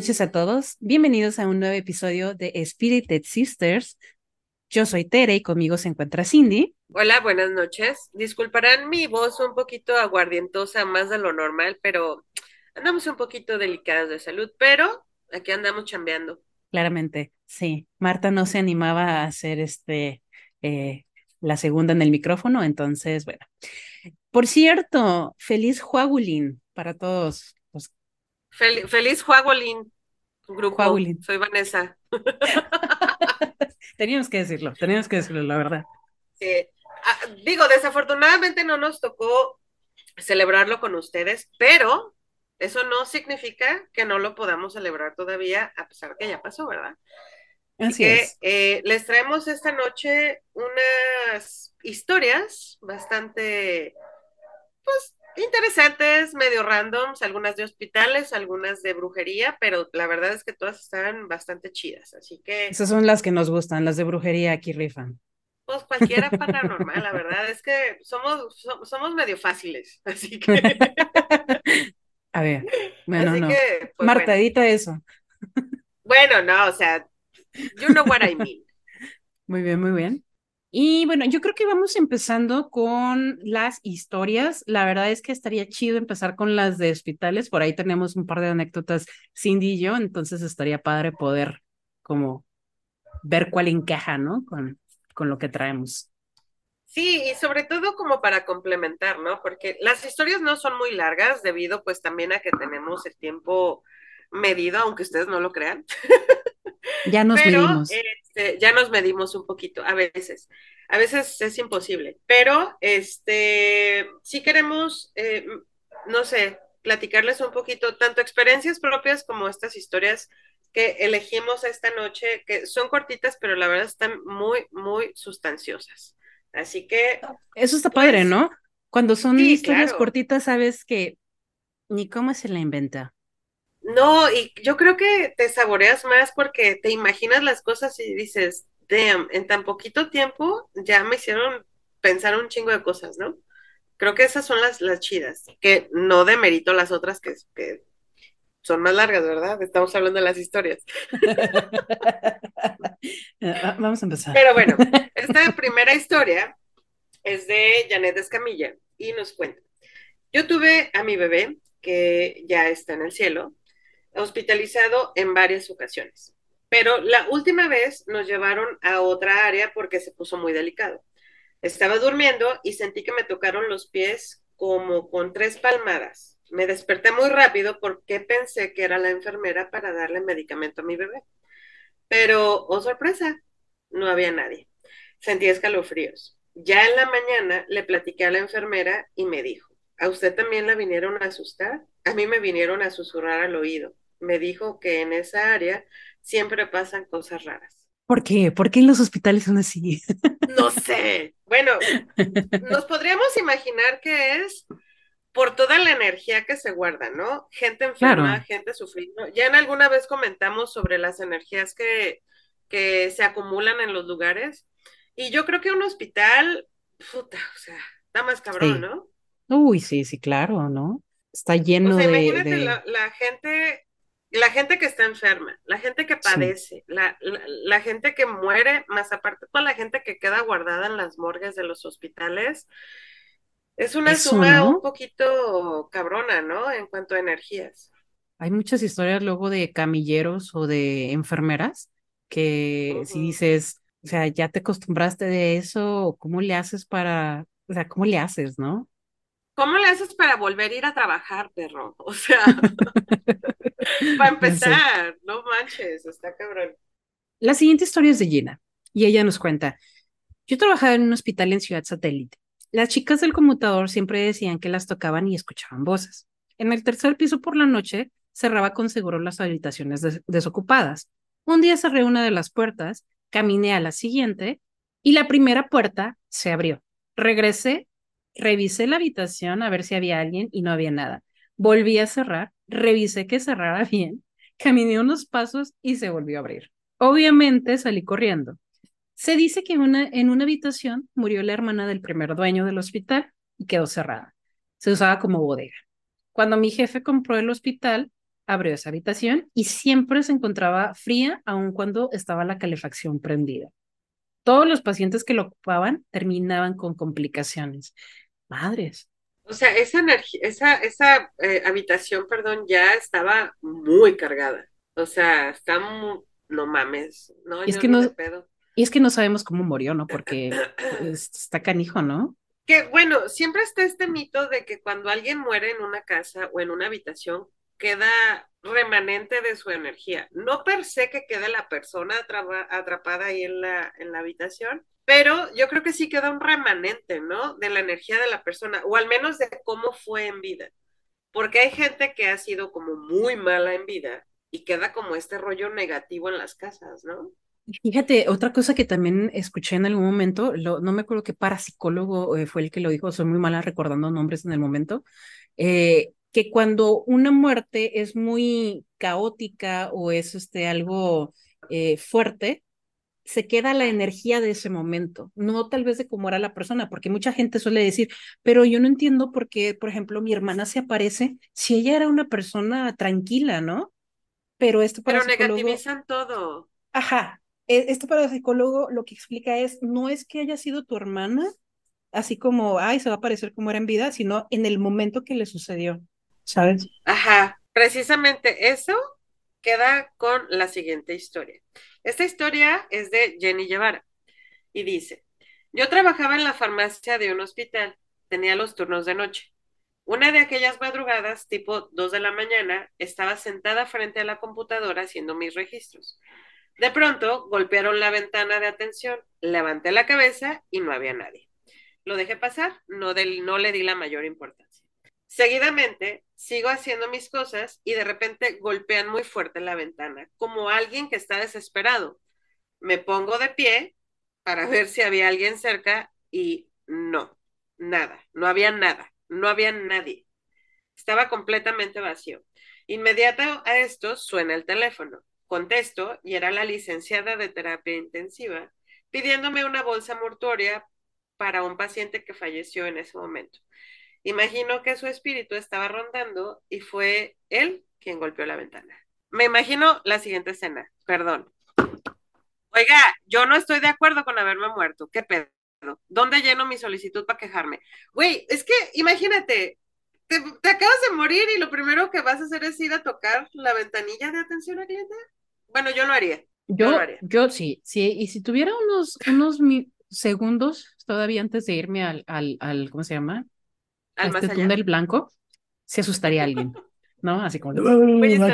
noches a todos. Bienvenidos a un nuevo episodio de Spirited Sisters. Yo soy Tere y conmigo se encuentra Cindy. Hola, buenas noches. Disculparán mi voz un poquito aguardientosa, más de lo normal, pero andamos un poquito delicadas de salud, pero aquí andamos chambeando. Claramente, sí. Marta no se animaba a hacer este eh, la segunda en el micrófono, entonces, bueno. Por cierto, feliz Juagulín para todos. Feliz Juagulín, grupo. Soy Vanessa. teníamos que decirlo, teníamos que decirlo, la verdad. Sí. Ah, digo, desafortunadamente no nos tocó celebrarlo con ustedes, pero eso no significa que no lo podamos celebrar todavía, a pesar que ya pasó, ¿verdad? Así, que eh, les traemos esta noche unas historias bastante, pues, interesantes, medio randoms, algunas de hospitales, algunas de brujería, pero la verdad es que todas están bastante chidas, así que... Esas son las que nos gustan, las de brujería aquí rifan. Pues cualquiera paranormal, la verdad es que somos, somos medio fáciles, así que... A ver, bueno, no. Pues, Marta, edita eso. Bueno, no, o sea, you know what I mean. Muy bien, muy bien. Y bueno, yo creo que vamos empezando con las historias. La verdad es que estaría chido empezar con las de hospitales. Por ahí tenemos un par de anécdotas Cindy y yo, entonces estaría padre poder como ver cuál encaja, ¿no? Con, con lo que traemos. Sí, y sobre todo como para complementar, ¿no? Porque las historias no son muy largas debido pues también a que tenemos el tiempo medido, aunque ustedes no lo crean. Ya nos medimos. Este, ya nos medimos un poquito, a veces. A veces es imposible, pero este, sí queremos, eh, no sé, platicarles un poquito, tanto experiencias propias como estas historias que elegimos esta noche, que son cortitas, pero la verdad están muy, muy sustanciosas. Así que... Eso está padre, pues, ¿no? Cuando son historias cortitas, sabes que ni cómo se la inventa. No, y yo creo que te saboreas más porque te imaginas las cosas y dices, damn, en tan poquito tiempo ya me hicieron pensar un chingo de cosas, ¿no? Creo que esas son las, las chidas, que no demerito las otras que, que son más largas, ¿verdad? Estamos hablando de las historias. Vamos a empezar. Pero bueno, esta primera historia es de Janet Escamilla y nos cuenta. Yo tuve a mi bebé, que ya está en el cielo, hospitalizado en varias ocasiones. Pero la última vez nos llevaron a otra área porque se puso muy delicado. Estaba durmiendo y sentí que me tocaron los pies como con tres palmadas. Me desperté muy rápido porque pensé que era la enfermera para darle medicamento a mi bebé. Pero, oh sorpresa, no había nadie. Sentí escalofríos. Ya en la mañana le platiqué a la enfermera y me dijo, ¿a usted también la vinieron a asustar? A mí me vinieron a susurrar al oído me dijo que en esa área siempre pasan cosas raras. ¿Por qué? ¿Por qué en los hospitales son así? No sé. Bueno, nos podríamos imaginar que es por toda la energía que se guarda, ¿no? Gente enferma, gente sufriendo. Ya en alguna vez comentamos sobre las energías que, que se acumulan en los lugares. Y yo creo que un hospital, puta, o sea, está más cabrón, ¿no? Uy, sí, sí, claro, ¿no? Está lleno o sea, imagínate la, gente la gente que está enferma, la gente que padece, la, la, gente que muere, más aparte toda la gente que queda guardada en las morgues de los hospitales, es una suma un poquito cabrona, ¿no? En cuanto a energías. Hay muchas historias luego de camilleros o de enfermeras que si dices, o sea, ya te acostumbraste de eso, ¿cómo le haces para, o sea, cómo le haces, no? ¿Cómo le haces para volver a ir a trabajar, perro? O sea, para empezar, no manches, está cabrón. La siguiente historia es de Gina y ella nos cuenta, yo trabajaba en un hospital en Ciudad Satélite. Las chicas del conmutador siempre decían que las tocaban y escuchaban voces. En el tercer piso por la noche cerraba con seguro las habitaciones desocupadas. Un día cerré una de las puertas, caminé a la siguiente y la primera puerta se abrió. Regresé revisé la habitación a ver si había alguien y no había nada. Volví a cerrar, revisé que cerrara bien, caminé unos pasos y se volvió a abrir. Obviamente salí corriendo. Se dice que una, en una habitación murió la hermana del primer dueño del hospital y quedó cerrada. Se usaba como bodega. Cuando mi jefe compró el hospital, abrió esa habitación y siempre se encontraba fría aun cuando estaba la calefacción prendida. Todos los pacientes que lo ocupaban terminaban con complicaciones. Madres. O sea, esa energía, esa, esa eh, habitación, perdón, ya estaba muy cargada. O sea, está muy, no mames, no, y es que no, y es que no sabemos cómo murió, ¿no? Porque está canijo, ¿no? Que bueno, siempre está este mito de que cuando alguien muere en una casa o en una habitación, queda remanente de su energía. No per se que quede la persona atrapada ahí en la, en la habitación, pero yo creo que sí queda un remanente, ¿no? De la energía de la persona, o al menos de cómo fue en vida. Porque hay gente que ha sido como muy mala en vida y queda como este rollo negativo en las casas, ¿no? Fíjate, otra cosa que también escuché en algún momento, no me acuerdo qué parapsicólogo eh, fue el que lo dijo, soy muy mala recordando nombres en el momento, eh, que cuando una muerte es muy caótica o es este, algo eh, fuerte, se queda la energía de ese momento, no tal vez de cómo era la persona, porque mucha gente suele decir, pero yo no entiendo por qué, por ejemplo, mi hermana se aparece si ella era una persona tranquila, ¿no? Pero esto para Pero negativizan todo. Ajá, e, esto para el psicólogo lo que explica es, no es que haya sido tu hermana, así como, ay, se va a parecer como era en vida, sino en el momento que le sucedió, Ajá, precisamente eso queda con la siguiente historia. Esta historia es de Jenny Guevara y dice, yo trabajaba en la farmacia de un hospital, tenía los turnos de noche. Una de aquellas madrugadas, tipo 2 de la mañana, estaba sentada frente a la computadora haciendo mis registros. De pronto golpearon la ventana de atención, levanté la cabeza y no había nadie. Lo dejé pasar, no, no le di la mayor importancia. Seguidamente, sigo haciendo mis cosas y de repente golpean muy fuerte la ventana, como alguien que está desesperado. Me pongo de pie para ver si había alguien cerca y no, nada, no había nada no había nadie. Estaba completamente vacío. Inmediato a esto suena el teléfono. Contesto y era la licenciada de terapia intensiva pidiéndome una bolsa mortuoria para un paciente que falleció en ese momento. Imagino que su espíritu estaba rondando y fue él quien golpeó la ventana. Me imagino la siguiente escena, perdón. Oiga, yo no estoy de acuerdo con haberme muerto. ¿Qué pedo? ¿Dónde lleno mi solicitud para quejarme? Güey, es que imagínate, te, acabas de morir y lo primero que vas a hacer es ir a tocar la ventanilla de atención al cliente. Bueno, yo lo haría. Yo, yo, sí, sí, y si tuviera unos, unos segundos todavía antes de irme al, al, al ¿cómo se llama? Al este túnel blanco, se asustaría alguien, ¿no? Así como, Oye,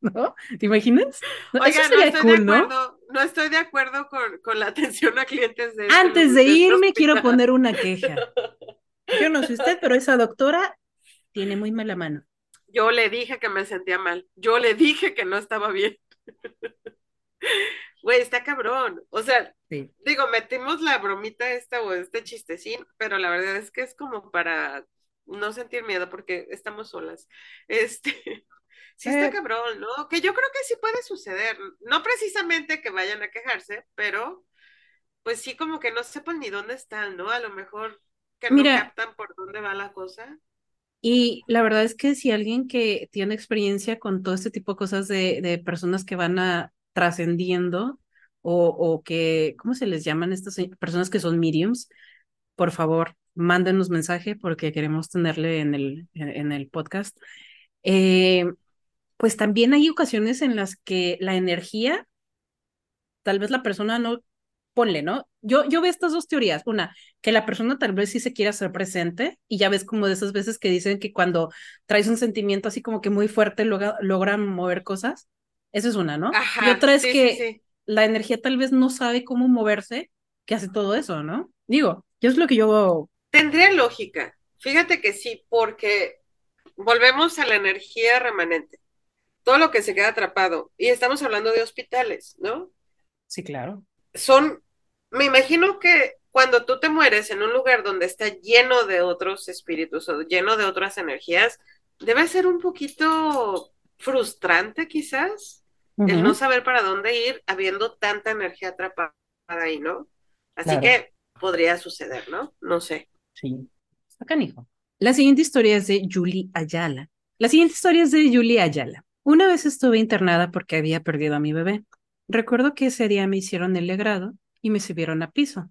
¿no? ¿Te imaginas? No, Oiga, no estoy de acuerdo, ¿no? estoy de acuerdo con, con la atención a clientes de este Antes de, irme, quiero poner una queja. Yo no sé usted, pero esa doctora tiene muy mala mano. Yo le dije que me sentía mal. Yo le dije que no estaba bien. Güey, está cabrón. O sea, digo, metimos la bromita esta o este chistecín, pero la verdad es que es como para no sentir miedo porque estamos solas. Este, Sí está eh, cabrón, ¿no? Que yo creo que sí puede suceder. No precisamente que vayan a quejarse, pero pues sí como que no sepan ni dónde están, ¿no? A lo mejor que no captan por dónde va la cosa. Y la verdad es que si alguien que tiene experiencia con todo este tipo de cosas de, de personas que van a trascendiendo o, o que, ¿cómo se les llaman estas personas que son mediums? Por favor, mándenos mensaje porque queremos tenerle en el, en el podcast. Eh, pues también hay ocasiones en las que la energía, tal vez la persona no, ponle, ¿no? Yo, yo veo estas dos teorías. Una, que la persona tal vez sí se quiera hacer presente y ya ves como de esas veces que dicen que cuando traes un sentimiento así como que muy fuerte logra, logran mover cosas. Esa es una, ¿no? y otra es que la energía tal vez no sabe cómo moverse, que hace todo eso, ¿no? Digo, yo es lo que yo... Tendría lógica. Fíjate que sí, porque volvemos a la energía remanente todo lo que se queda atrapado. Y estamos hablando de hospitales, ¿no? Sí, claro. Son, me imagino que cuando tú te mueres en un lugar donde está lleno de otros espíritus o lleno de otras energías, debe ser un poquito frustrante quizás el no saber para dónde ir habiendo tanta energía atrapada ahí, ¿no? Así que podría suceder, ¿no? No sé. Sí, está canijo. La siguiente historia es de Julie Ayala La siguiente historia es de Julia Ayala. Una vez estuve internada porque había perdido a mi bebé. Recuerdo que ese día me hicieron el legrado y me subieron a piso.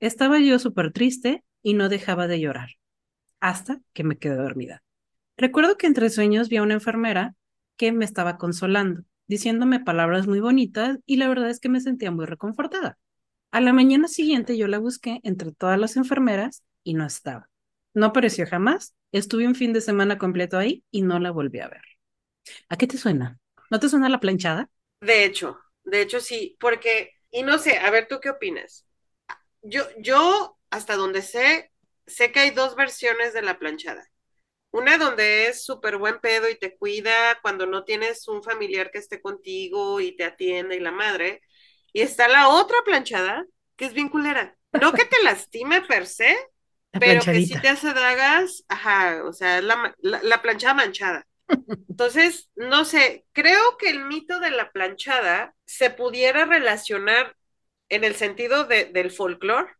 Estaba yo súper triste y no dejaba de llorar, hasta que me quedé dormida. Recuerdo que entre sueños vi a una enfermera que me estaba consolando, diciéndome palabras muy bonitas y la verdad es que me sentía muy reconfortada. A la mañana siguiente yo la busqué entre todas las enfermeras y no estaba. No apareció jamás. Estuve un fin de semana completo ahí y no la volví a ver. ¿A qué te suena? ¿No te suena la planchada? De hecho, de hecho sí, porque, y no sé, a ver, ¿tú qué opinas? Yo, yo, hasta donde sé, sé que hay dos versiones de la planchada. Una donde es súper buen pedo y te cuida cuando no tienes un familiar que esté contigo y te atiende y la madre. Y está la otra planchada, que es bien culera. No que te lastime per se, pero que sí te hace dragas, ajá, o sea, la, la, planchada manchada. Entonces, no sé, creo que el mito de la planchada se pudiera relacionar en el sentido de, del folclore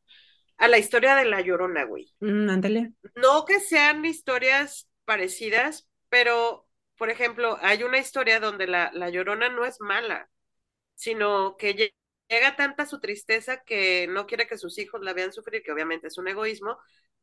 a la historia de la llorona, güey. Mm, ándale. no que sean historias parecidas, pero, por ejemplo, hay una historia donde la, la llorona no es mala, sino que llega tanta su tristeza que no quiere que sus hijos la vean sufrir, que obviamente es un egoísmo,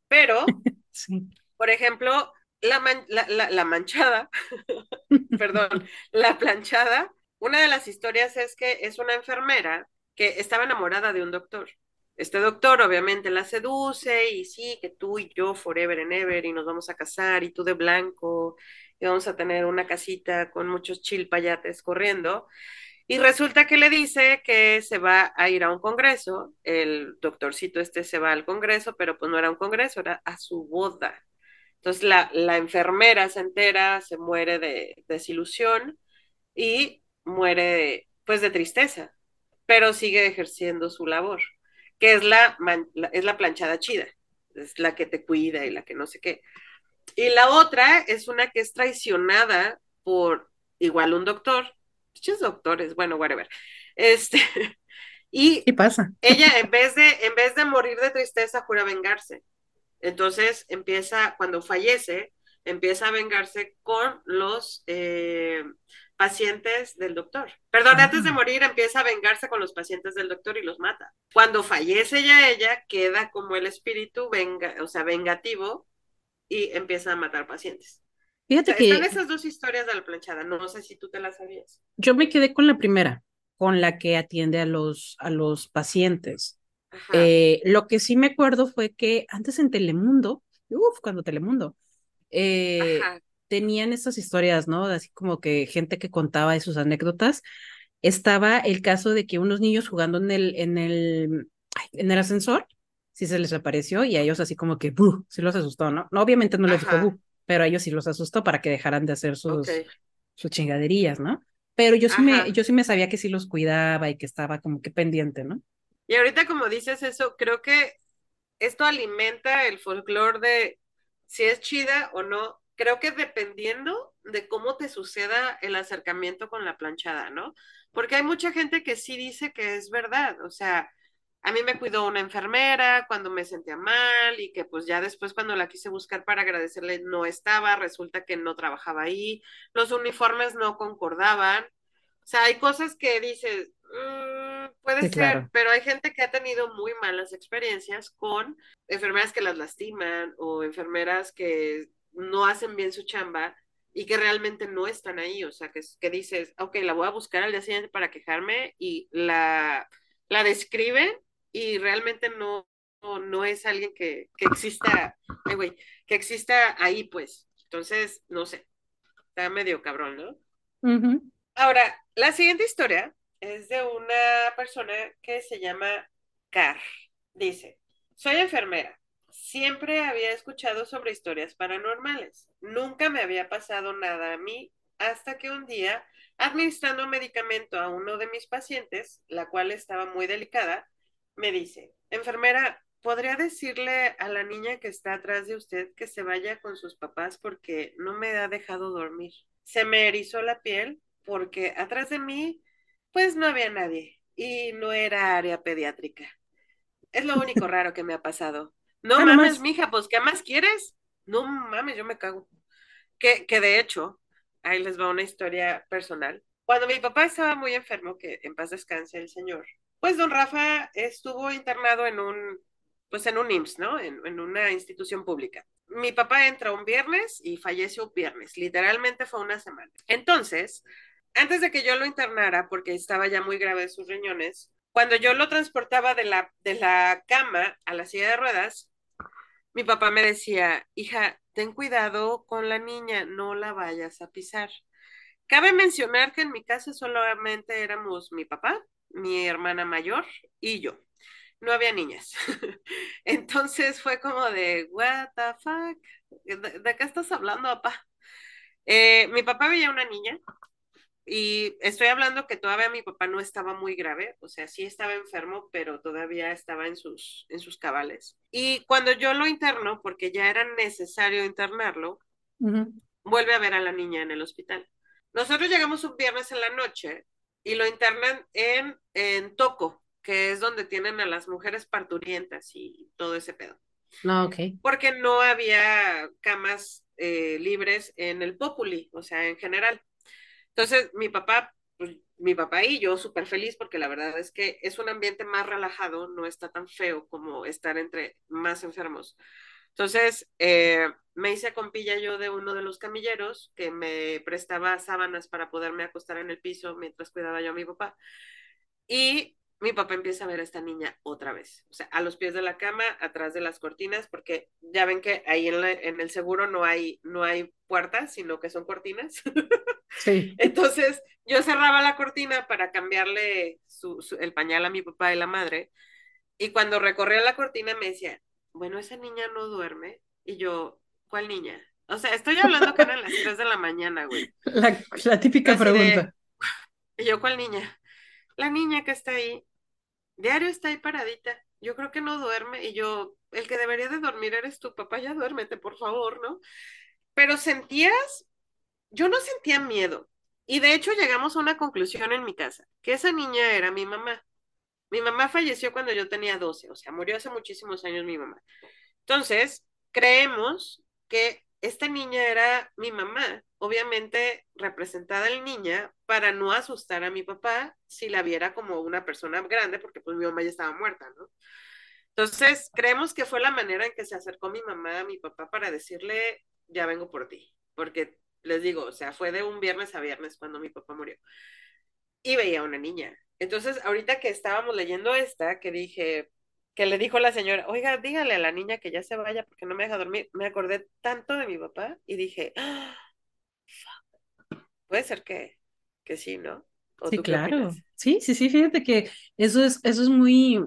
pero, sí. por ejemplo, la, la, la, manchada, perdón, la planchada, una de las historias es que es una enfermera que estaba enamorada de un doctor. Este doctor obviamente la seduce y sí, que tú y yo forever and ever y nos vamos a casar y tú de blanco y vamos a tener una casita con muchos chilpayates corriendo. Y resulta que le dice que se va a ir a un congreso, el doctorcito este se va al congreso, pero pues no era un congreso, era a su boda. Entonces la, la enfermera se entera, se muere de desilusión y muere pues de tristeza, pero sigue ejerciendo su labor, que es la, la, es la planchada chida, es la que te cuida y la que no sé qué. Y la otra es una que es traicionada por igual un doctor muchos doctores, bueno, whatever. Este, y ¿Qué pasa? ella en vez de, en vez de morir de tristeza, jura vengarse. Entonces empieza, cuando fallece, empieza a vengarse con los eh, pacientes del doctor. Perdón, antes de morir empieza a vengarse con los pacientes del doctor y los mata. Cuando fallece ya ella, queda como el espíritu venga, o sea, vengativo y empieza a matar pacientes. Fíjate que. Están esas dos historias de la planchada, no sé si tú te las sabías. Yo me quedé con la primera, con la que atiende a los, a los pacientes. Eh, lo que sí me acuerdo fue que antes en Telemundo, uff, cuando Telemundo, eh, tenían estas historias, ¿no? Así como que gente que contaba de sus anécdotas. Estaba el caso de que unos niños jugando en el, en el, en el ascensor, sí se les apareció y a ellos así como que, ¡buh! Sí los asustó, ¿no? no obviamente no les dijo, ¡buh! pero a ellos sí los asustó para que dejaran de hacer sus, sus chingaderías, ¿no? Pero yo sí, me, yo sí me sabía que sí los cuidaba y que estaba como que pendiente, ¿no? Y ahorita como dices eso, creo que esto alimenta el folclore de si es chida o no. Creo que dependiendo de cómo te suceda el acercamiento con la planchada, ¿no? Porque hay mucha gente que sí dice que es verdad, o sea, a mí me cuidó una enfermera cuando me sentía mal y que pues ya después cuando la quise buscar para agradecerle no estaba, resulta que no trabajaba ahí, los uniformes no concordaban. O sea, hay cosas que dices, mm, puede ser, pero hay gente que ha tenido muy malas experiencias con enfermeras que las lastiman o enfermeras que no hacen bien su chamba y que realmente no están ahí. O sea, que, que dices, ok, la voy a buscar al día siguiente para quejarme y la, la describen y realmente no, no, es alguien que, que exista, ay, que exista ahí, pues. Entonces, no sé, está medio cabrón, ¿no? Ahora, la siguiente historia es de una persona que se llama Car. Dice, soy enfermera. Siempre había escuchado sobre historias paranormales. Nunca me había pasado nada a mí hasta que un día, administrando medicamento a uno de mis pacientes, la cual estaba muy delicada, me dice, enfermera, ¿podría decirle a la niña que está atrás de usted que se vaya con sus papás porque no me ha dejado dormir? Se me erizó la piel porque atrás de mí, pues no había nadie y no era área pediátrica. Es lo único raro que me ha pasado. No ah, mames, mija, pues ¿qué más quieres? No mames, yo me cago. Que, que de hecho, ahí les va una historia personal. Cuando mi papá estaba muy enfermo, que en paz descanse el señor, pues don Rafa estuvo internado en un, pues en un IMSS, ¿no? En, en una institución pública. Mi papá entra un viernes y falleció un viernes, literalmente fue una semana. Entonces, antes de que yo lo internara, porque estaba ya muy grave de sus riñones, cuando yo lo transportaba de la, de la cama a la silla de ruedas, mi papá me decía, hija, ten cuidado con la niña, no la vayas a pisar. Cabe mencionar que en mi casa solamente éramos mi papá, mi hermana mayor y yo. No había niñas. Entonces fue como de, what the fuck, ¿de, qué estás hablando, papá? Eh, mi papá veía una niña y estoy hablando que todavía mi papá no estaba muy grave, o sea, sí estaba enfermo, pero todavía estaba en sus, en sus cabales. Y cuando yo lo interno, porque ya era necesario internarlo, vuelve a ver a la niña en el hospital. Nosotros llegamos un viernes en la noche y lo internan en, en Toco, que es donde tienen a las mujeres parturientas y todo ese pedo, No, ok. porque no había camas eh, libres en el Populi, o sea, en general. Entonces, mi papá, pues, mi papá y yo súper feliz porque la verdad es que es un ambiente más relajado, no está tan feo como estar entre más enfermos. Entonces, eh, me hice compilla yo de uno de los camilleros que me prestaba sábanas para poderme acostar en el piso mientras cuidaba yo a mi papá. Y mi papá empieza a ver a esta niña otra vez, o sea, a los pies de la cama, atrás de las cortinas, porque ya ven que ahí en, la, en el seguro no hay, no hay puertas, sino que son cortinas. Sí. Entonces yo cerraba la cortina para cambiarle su, su, el pañal a mi papá y la madre. Y cuando recorría la cortina me decía, bueno, esa niña no duerme. Y yo, ¿cuál niña? O sea, estoy hablando que eran las 3 de la mañana, güey. La, la típica Así pregunta. de, y yo, ¿cuál niña? La niña que está ahí, diario está ahí paradita. Yo creo que no duerme. Y yo, el que debería de dormir eres tu papá, ya duérmete, por favor, ¿no? Pero sentías yo no sentía miedo. Y de hecho llegamos a una conclusión en mi casa, que esa niña era mi mamá. Mi mamá falleció cuando yo tenía 12, o sea, murió hace muchísimos años mi mamá. Entonces, creemos que esta niña era mi mamá, obviamente representada en niña para no asustar a mi papá si la viera como una persona grande, porque pues mi mamá ya estaba muerta, ¿no? Entonces, creemos que fue la manera en que se acercó mi mamá a mi papá para decirle, ya vengo por ti, porque les digo, o sea, fue de un viernes a viernes cuando mi papá murió. Y veía a una niña. Entonces, ahorita que estábamos leyendo esta, que dije, que le dijo la señora, oiga, dígale a la niña que ya se vaya porque no me deja dormir, me acordé tanto de mi papá y dije, ah, puede ser que, que sí, ¿no? ¿O Sí, claro. opinas? Sí, sí, sí, fíjate que eso es, eso es muy,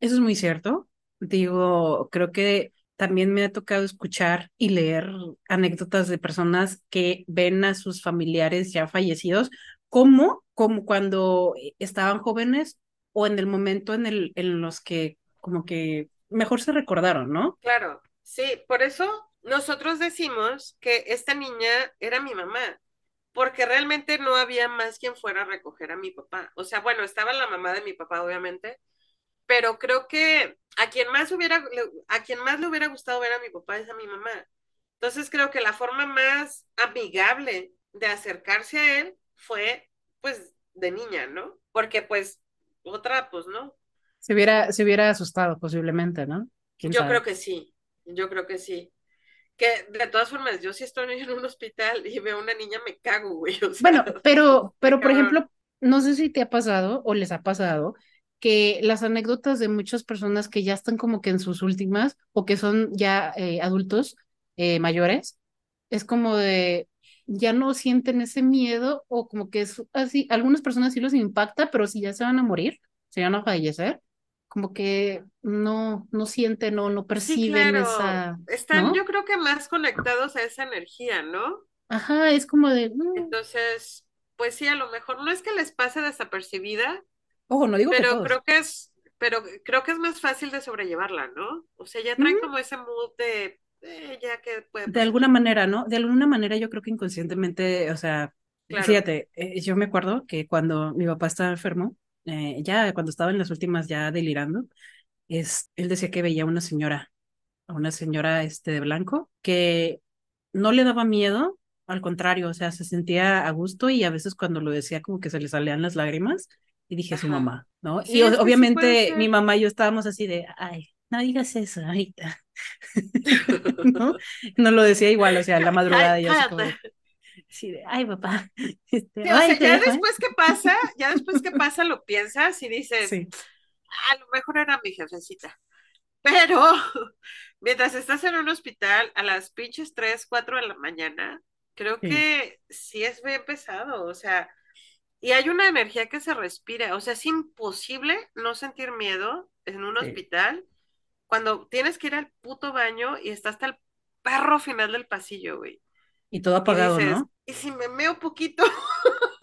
eso es muy cierto. Digo, creo que también me ha tocado escuchar y leer anécdotas de personas que ven a sus familiares ya fallecidos, como, como cuando estaban jóvenes o en el momento en el, en los que como que mejor se recordaron, ¿no? Claro, sí, por eso nosotros decimos que esta niña era mi mamá, porque realmente no había más quien fuera a recoger a mi papá. O sea, bueno, estaba la mamá de mi papá, obviamente, pero creo que a quien más hubiera, a quien más le hubiera gustado ver a mi papá es a mi mamá. Entonces creo que la forma más amigable de acercarse a él fue, pues, de niña, ¿no? Porque, pues, otra, pues, no. Se hubiera, se hubiera asustado posiblemente, ¿no? ¿Quién Yo sabe? creo que sí, yo creo que sí. Que de todas formas, yo si estoy en un hospital y veo a una niña, me cago, güey. O sea, Bueno, pero, pero por ejemplo, no sé si te ha pasado o les ha pasado que las anécdotas de muchas personas que ya están como que en sus últimas o que son ya eh, adultos eh, mayores, es como de ya no sienten ese miedo o como que es así, algunas personas sí los impacta, pero si ya se van a morir, se van a fallecer, como que no, no sienten o no Sí, perciben claro. esa, Están, ¿no? yo creo que más conectados a esa energía, ¿no? Ajá, es como de, "Mm". Entonces, pues sí, a lo mejor no es que les pase desapercibida, ojo, no digo que pero todos. creo que es, pero creo que es más fácil de sobrellevarla, ¿no? O sea, ya traen Mm, como ese mood de, eh, ya que puede De alguna manera, ¿no? De alguna manera yo creo que inconscientemente, o sea, Claro, fíjate, eh, yo me acuerdo que cuando mi papá estaba enfermo, eh, ya cuando estaba en las últimas ya delirando, es, él decía que veía a una señora, a una señora este, de blanco, que no le daba miedo, al contrario, o sea, se sentía a gusto y a veces cuando lo decía como que se le salían las lágrimas y dije su mamá, ¿no? y obviamente mi mamá y yo estábamos así de, ay, no digas eso ahorita. ¿No? no lo decía igual, o sea, la madrugada yo así como, sí, de, ay, papá. Este, o sea, ya después que pasa, ya después que pasa lo piensas y dices, a lo mejor era mi jefecita. Pero mientras estás en un hospital a las pinches 3, 4 de la mañana, creo que sí es bien pesado, o sea, y hay una energía que se respira, o sea, es imposible no sentir miedo en un hospital cuando tienes que ir al puto baño y está hasta el perro final del pasillo, güey. Y todo apagado, ¿no? Y si me meo poquito,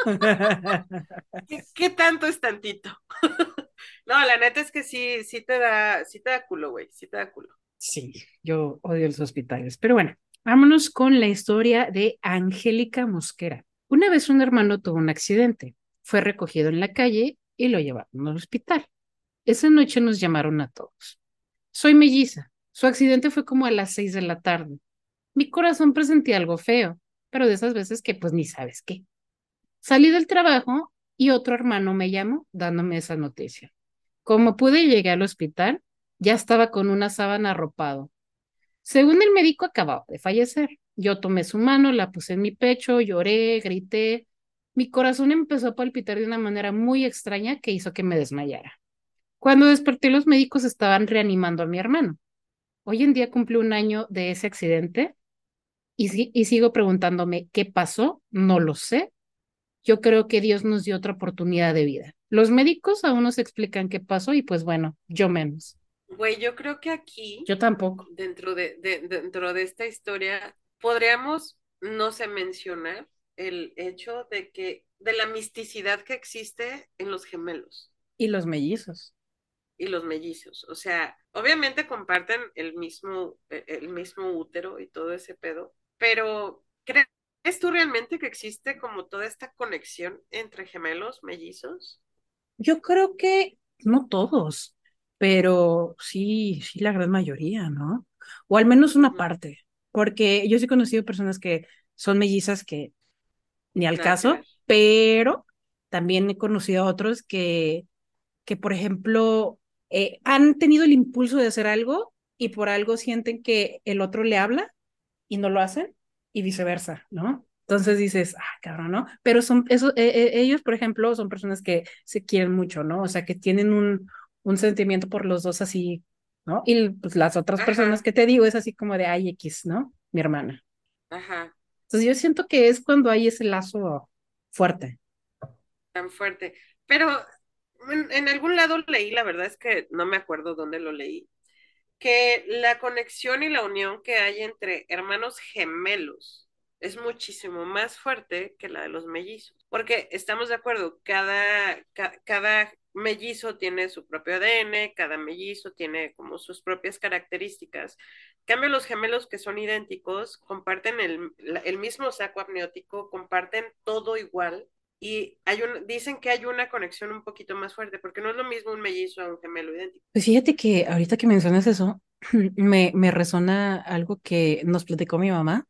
¿Qué, tanto es tantito? no, la neta es que sí, sí te da, sí te da culo, güey, sí te da culo. Sí, yo odio los hospitales. Pero bueno, vámonos con la historia de Angélica Mosquera. Una vez un hermano tuvo un accidente, fue recogido en la calle y lo llevaron al hospital. Esa noche nos llamaron a todos. Soy melliza. Su accidente fue como a las seis de la tarde. Mi corazón presentía algo feo, pero de esas veces que pues ni sabes qué. Salí del trabajo y otro hermano me llamó dándome esa noticia. Como pude, llegué al hospital, ya estaba con una sábana arropado. Según el médico, acababa de fallecer. Yo tomé su mano, la puse en mi pecho, lloré, grité. Mi corazón empezó a palpitar de una manera muy extraña que hizo que me desmayara. Cuando desperté, los médicos estaban reanimando a mi hermano. Hoy en día cumple un año de ese accidente y, y sigo preguntándome qué pasó, no lo sé. Yo creo que Dios nos dio otra oportunidad de vida. Los médicos aún nos explican qué pasó y pues bueno, yo menos. Güey, yo creo que aquí. Yo tampoco. Dentro de, dentro de esta historia, podríamos, no sé, mencionar el hecho de que, de la misticidad que existe en los gemelos. Y los mellizos y los mellizos. O sea, obviamente comparten el mismo, e, el mismo útero y todo ese pedo, pero ¿crees tú realmente que existe como toda esta conexión entre gemelos mellizos? Yo creo que no todos, pero sí, sí la gran mayoría, ¿no? O al menos una parte, porque yo sí he conocido personas que son mellizas que ni al caso, pero también he conocido a otros que, que por ejemplo, eh, han tenido el impulso de hacer algo y por algo sienten que el otro le habla y no lo hacen y viceversa, ¿no? Entonces dices, ah, cabrón, ¿no? Pero son, eso, eh, eh, ellos, por ejemplo, son personas que se quieren mucho, ¿no? O sea, que tienen un, un sentimiento por los dos así, ¿no? Y pues las otras personas que te digo es así como de, ay, X, ¿no? Mi hermana. Ajá. Entonces yo siento que es cuando hay ese lazo fuerte. Tan fuerte. Pero en, algún lado leí, la verdad es que no me acuerdo dónde lo leí, que la conexión y la unión que hay entre hermanos gemelos es muchísimo más fuerte que la de los mellizos. Porque estamos de acuerdo, cada, cada mellizo tiene su propio ADN, cada mellizo tiene como sus propias características. En cambio, los gemelos que son idénticos comparten el, el mismo saco amniótico, comparten todo igual, y hay un, dicen que hay una conexión un poquito más fuerte, porque no es lo mismo un mellizo a un gemelo idéntico. Pues fíjate que ahorita que mencionas eso, me, me resona algo que nos platicó mi mamá.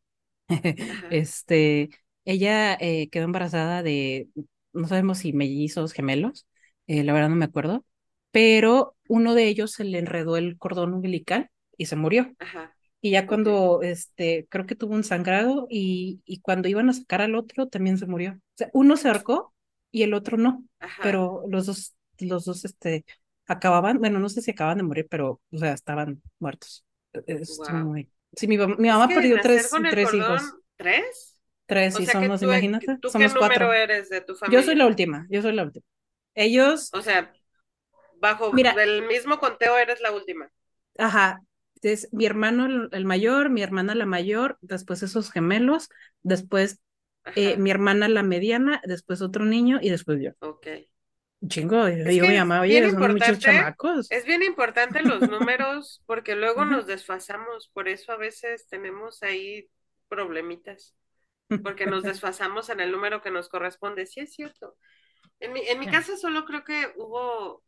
este, ella eh, quedó embarazada de, no sabemos si mellizos, gemelos, eh, la verdad no me acuerdo, pero uno de ellos se le enredó el cordón umbilical y se murió. Ajá. Y ya cuando, este, creo que tuvo un sangrado y, y cuando iban a sacar al otro también se murió. O sea, uno se ahorcó y el otro no, pero los dos, los dos, este, acababan, bueno, no sé si acaban de morir, pero, o sea, estaban muertos. E, e, muy... Sí, mi, mi mamá perdió tres, tres hijos. ¿Tres? Tres, y somos, tú, imagínate, ¿tú somos qué cuatro. eres de tu familia? Yo soy la última, yo soy la última. Ellos... O sea, bajo Mira, el mismo conteo eres la última. Ajá, es mi hermano el mayor, mi hermana la mayor, después esos gemelos, después eh, mi hermana la mediana, después otro niño y después yo. Ok. Chingo, yo mi mamá, oye, son muchos chamacos. Es bien importante los números porque luego nos desfasamos, por eso a veces tenemos ahí problemitas, porque nos desfasamos en el número que nos corresponde, sí es cierto. En mi, en mi casa solo creo que hubo,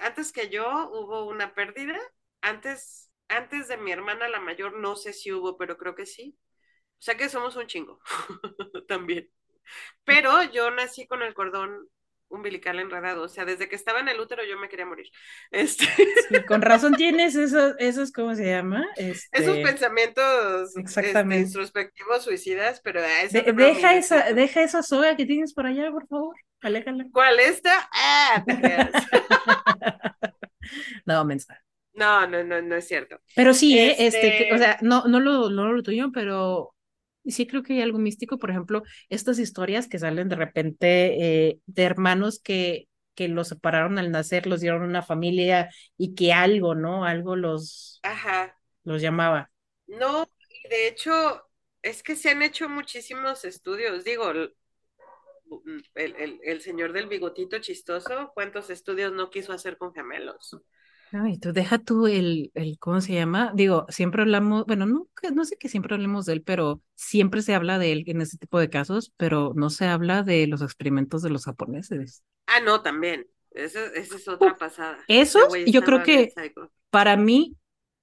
antes que yo, hubo una pérdida, antes antes de mi hermana la mayor, no sé si hubo, pero creo que sí. O sea que somos un chingo también. Pero yo nací con el cordón umbilical enredado. O sea, desde que estaba en el útero yo me quería morir. Este... Sí, con razón tienes esos, esos ¿cómo se llama? Este... Esos pensamientos este, Exactamente. Este, introspectivos suicidas, pero de, deja, esa, deja esa soga que tienes por allá, por favor. Aléjala. ¿Cuál esta? Ah, no, mensa. No, no, no, no es cierto. Pero sí, este, este o sea, no, no lo, no lo tuyo, pero sí creo que hay algo místico, por ejemplo, estas historias que salen de repente eh, de hermanos que, que los separaron al nacer, los dieron una familia y que algo, ¿no? Algo los, Ajá. los llamaba. No, de hecho, es que se han hecho muchísimos estudios. Digo, el, el, el señor del bigotito chistoso, ¿cuántos estudios no quiso hacer con gemelos? Ay, tú deja tú el, el, ¿cómo se llama? Digo, siempre hablamos, bueno, no, no sé que siempre hablemos de él, pero siempre se habla de él en ese tipo de casos, pero no se habla de los experimentos de los japoneses. Ah, no, también. Esa, esa es otra pasada. Esos, yo creo que para mí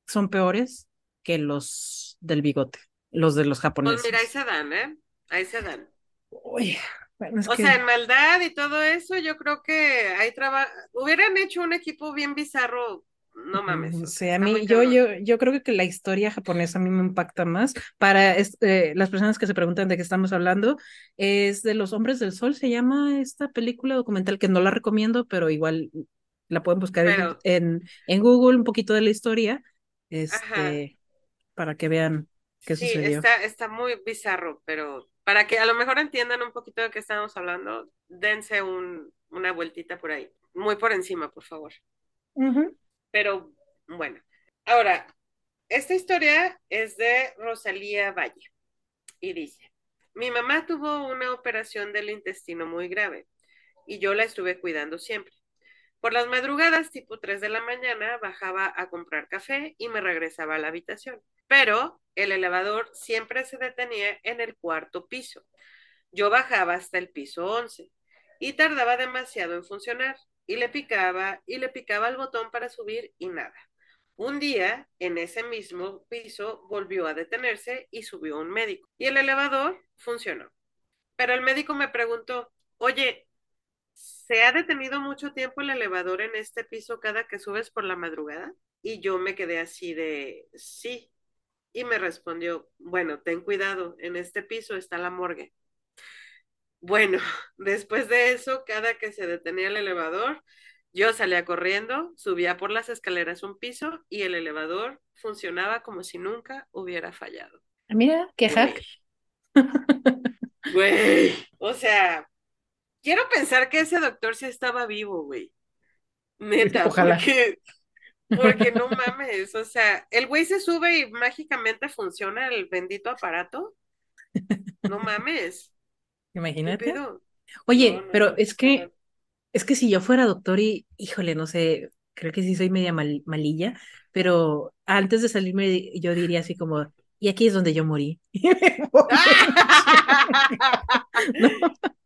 son peores que los del bigote, los de los japoneses. Pues mira, ahí se dan, ¿eh? Ahí se dan. Uy, bueno, o sea, en maldad y todo eso, yo creo que hay trabajo. Hubieran hecho un equipo bien bizarro, no mames. O sea, a mí, yo, yo, yo creo que la historia japonesa a mí me impacta más. Para eh, las personas que se preguntan de qué estamos hablando, es de Los Hombres del Sol, se llama esta película documental que no la recomiendo, pero igual la pueden buscar en, en, Google un poquito de la historia, este, para que vean qué sí, sucedió. Está, está muy bizarro, pero para que a lo mejor entiendan un poquito de qué estamos hablando, dense un, una vueltita por ahí, muy por encima, por favor. Pero bueno, ahora, esta historia es de Rosalía Valle y dice, mi mamá tuvo una operación del intestino muy grave y yo la estuve cuidando siempre. Por las madrugadas, tipo 3 de la mañana, bajaba a comprar café y me regresaba a la habitación. Pero el elevador siempre se detenía en el cuarto piso. Yo bajaba hasta el piso 11 y tardaba demasiado en funcionar y le picaba y le picaba el botón para subir y nada. Un día, en ese mismo piso, volvió a detenerse y subió un médico. Y el elevador funcionó. Pero el médico me preguntó, oye, ¿se ha detenido mucho tiempo el elevador en este piso cada que subes por la madrugada? Y yo me quedé así de, sí. Y me respondió, bueno, ten cuidado, en este piso está la morgue. Bueno, después de eso, cada que se detenía el elevador, yo salía corriendo, subía por las escaleras un piso y el elevador funcionaba como si nunca hubiera fallado. Ah, mira, qué hack. Güey, o sea, quiero pensar que ese doctor sí estaba vivo, güey. Neta, Ojalá. porque, porque no mames, o sea, el güey se sube y mágicamente funciona el bendito aparato. No mames. Imagínate. Oye, pero es que, es que si yo fuera doctor y, híjole, no sé, creo que sí soy media malilla, pero antes de salirme yo diría así como, y aquí es donde yo morí.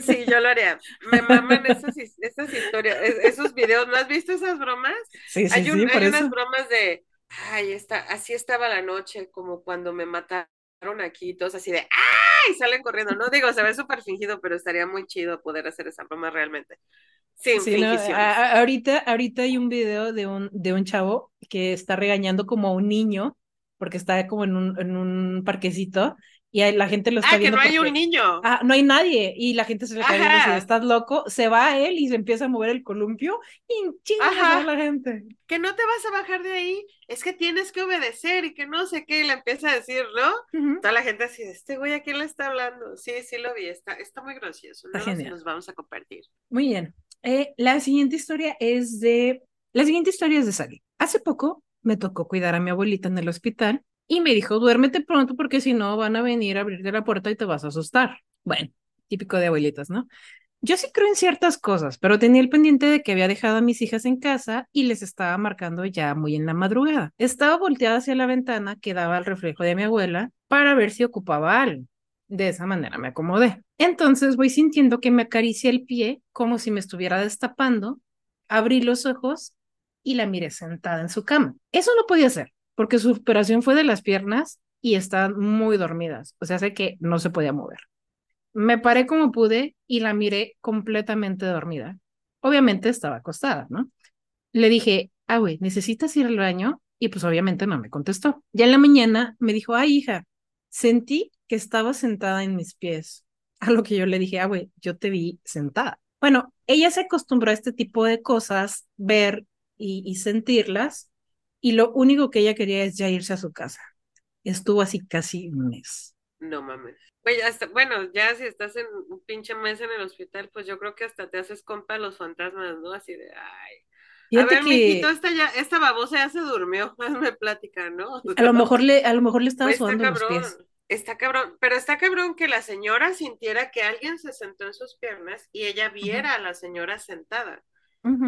sí, yo lo haría. Me maman esas, esas historias, esos videos. ¿No has visto esas bromas? Sí, sí, hay, sí, hay unas bromas de, ay, está, así estaba la noche, como cuando me mataron aquí, todos así de, ¡ay! salen corriendo. No digo, se ve súper fingido, pero estaría muy chido poder hacer esa broma realmente. Sin sí, no, ahorita, ahorita hay un video de un, de un chavo que está regañando como a un niño, porque está como en un, en un parquecito y la gente lo está ah, viendo. que no hay un niño. Ah, no hay nadie. Y la gente se le cae y dice, estás loco. Se va a él y se empieza a mover el columpio y a la gente. Que no te vas a bajar de ahí, es que tienes que obedecer y que no sé qué, y le empieza a decir, ¿no? Toda la gente así, este güey, ¿a quién le está hablando? Sí, sí lo vi, está, está muy gracioso. ¿no? Nos vamos a compartir. Muy bien. Eh, la siguiente historia es de... La siguiente historia es de Sally. Hace poco me tocó cuidar a mi abuelita en el hospital y me dijo, duérmete pronto porque si no van a venir a abrirte la puerta y te vas a asustar. Bueno, típico de abuelitas, ¿no? Yo sí creo en ciertas cosas, pero tenía el pendiente de que había dejado a mis hijas en casa y les estaba marcando ya muy en la madrugada. Estaba volteada hacia la ventana que daba al reflejo de mi abuela para ver si ocupaba algo. De esa manera me acomodé. Entonces voy sintiendo que me acaricia el pie como si me estuviera destapando. Abrí los ojos y la miré sentada en su cama. Eso no podía ser porque su operación fue de las piernas y estaban muy dormidas, o sea, sé que no se podía mover. Me paré como pude y la miré completamente dormida. Obviamente estaba acostada, ¿no? Le dije, ah, güey, ¿necesitas ir al baño? Y pues obviamente no me contestó. Ya en la mañana me dijo, ay, hija, sentí que estaba sentada en mis pies. A lo que yo le dije, ah, güey, yo te vi sentada. Bueno, ella se acostumbró a este tipo de cosas, ver y, y sentirlas, y lo único que ella quería es ya irse a su casa. Estuvo así casi un mes. No mames. Oye, hasta, bueno, ya si estás en un pinche mes en el hospital, pues yo creo que hasta te haces compa los fantasmas, ¿no? Así de, ay. Fíjate a ver, que- mijito, esta, ya, esta babosa ya se durmió, hazme plática, ¿no? A lo mejor le, a lo mejor le estaba sudando los cabrón, pies. está cabrón, pero está cabrón que la señora sintiera que alguien se sentó en sus piernas y ella viera a la señora sentada.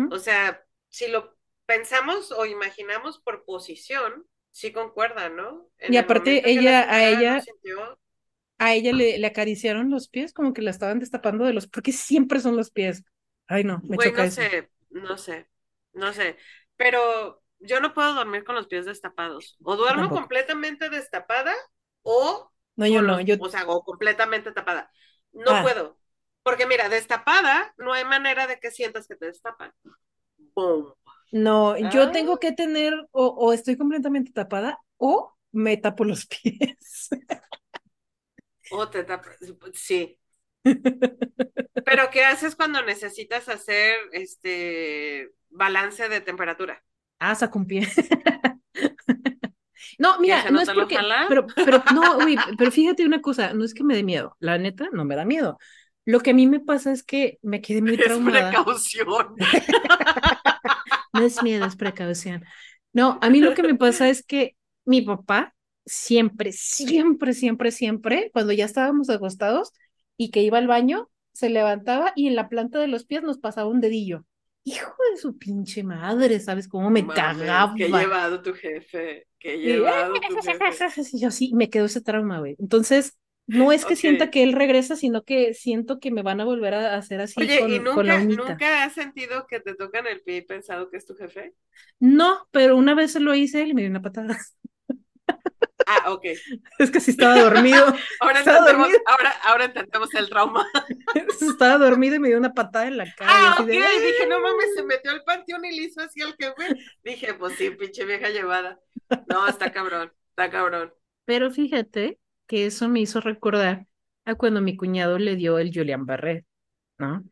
O sea, si lo pensamos o imaginamos por posición, sí concuerda, ¿no? En Y el aparte, ella- a ella- sintió- A ella le, le acariciaron los pies, como que la estaban destapando de los, porque siempre son los pies. Ay, no, me choca no eso. sé, no sé, no sé, pero yo no puedo dormir con los pies destapados. O duermo tampoco. completamente destapada o No, yo no, los- yo, o sea, o completamente tapada. No Ah. puedo. Porque mira, destapada, no hay manera de que sientas que te destapan. Boom. No, yo Ah. tengo que tener, o, o estoy completamente tapada, o me tapo los pies. O te tapas. Sí. Pero ¿qué haces cuando necesitas hacer este balance de temperatura? Ah, saco un pie. No, ¿Qué mira, no ¿No es porque, pero, pero, no, güey, pero fíjate una cosa, no es que me dé miedo, la neta, no me da miedo. Lo que a mí me pasa es que me quedé muy Es traumada. precaución. No es miedo, es precaución. No, a mí lo que me pasa es que mi papá siempre, siempre, siempre, siempre, cuando ya estábamos acostados y que iba al baño, se levantaba y en la planta de los pies nos pasaba un dedillo. Hijo de su pinche madre, ¿sabes cómo me cagaba? Qué llevado tu jefe. Qué Y- llevado tu jefe. Y yo sí, me quedó ese trauma, güey. Entonces, no es que sienta que él regresa, sino que siento que me van a volver a hacer así Oye, con, ¿y con la nunca, nunca has sentido que te tocan el pie y pensado que es tu jefe? No, pero una vez se lo hice y me dio una patada. Ah, ok. Es que sí estaba dormido. Ahora Estaba entendemos, dormido. ahora, ahora entendemos el trauma. estaba dormido y me dio una patada en la cara. y Ah, de, "Ah". Dije, no mames, se metió al panteón y le hizo así al jefe. Dije, pues sí, pinche vieja llevada. No, está cabrón, está cabrón. Pero fíjate que eso me hizo recordar a cuando mi cuñado le dio el Julian Barret, ¿no?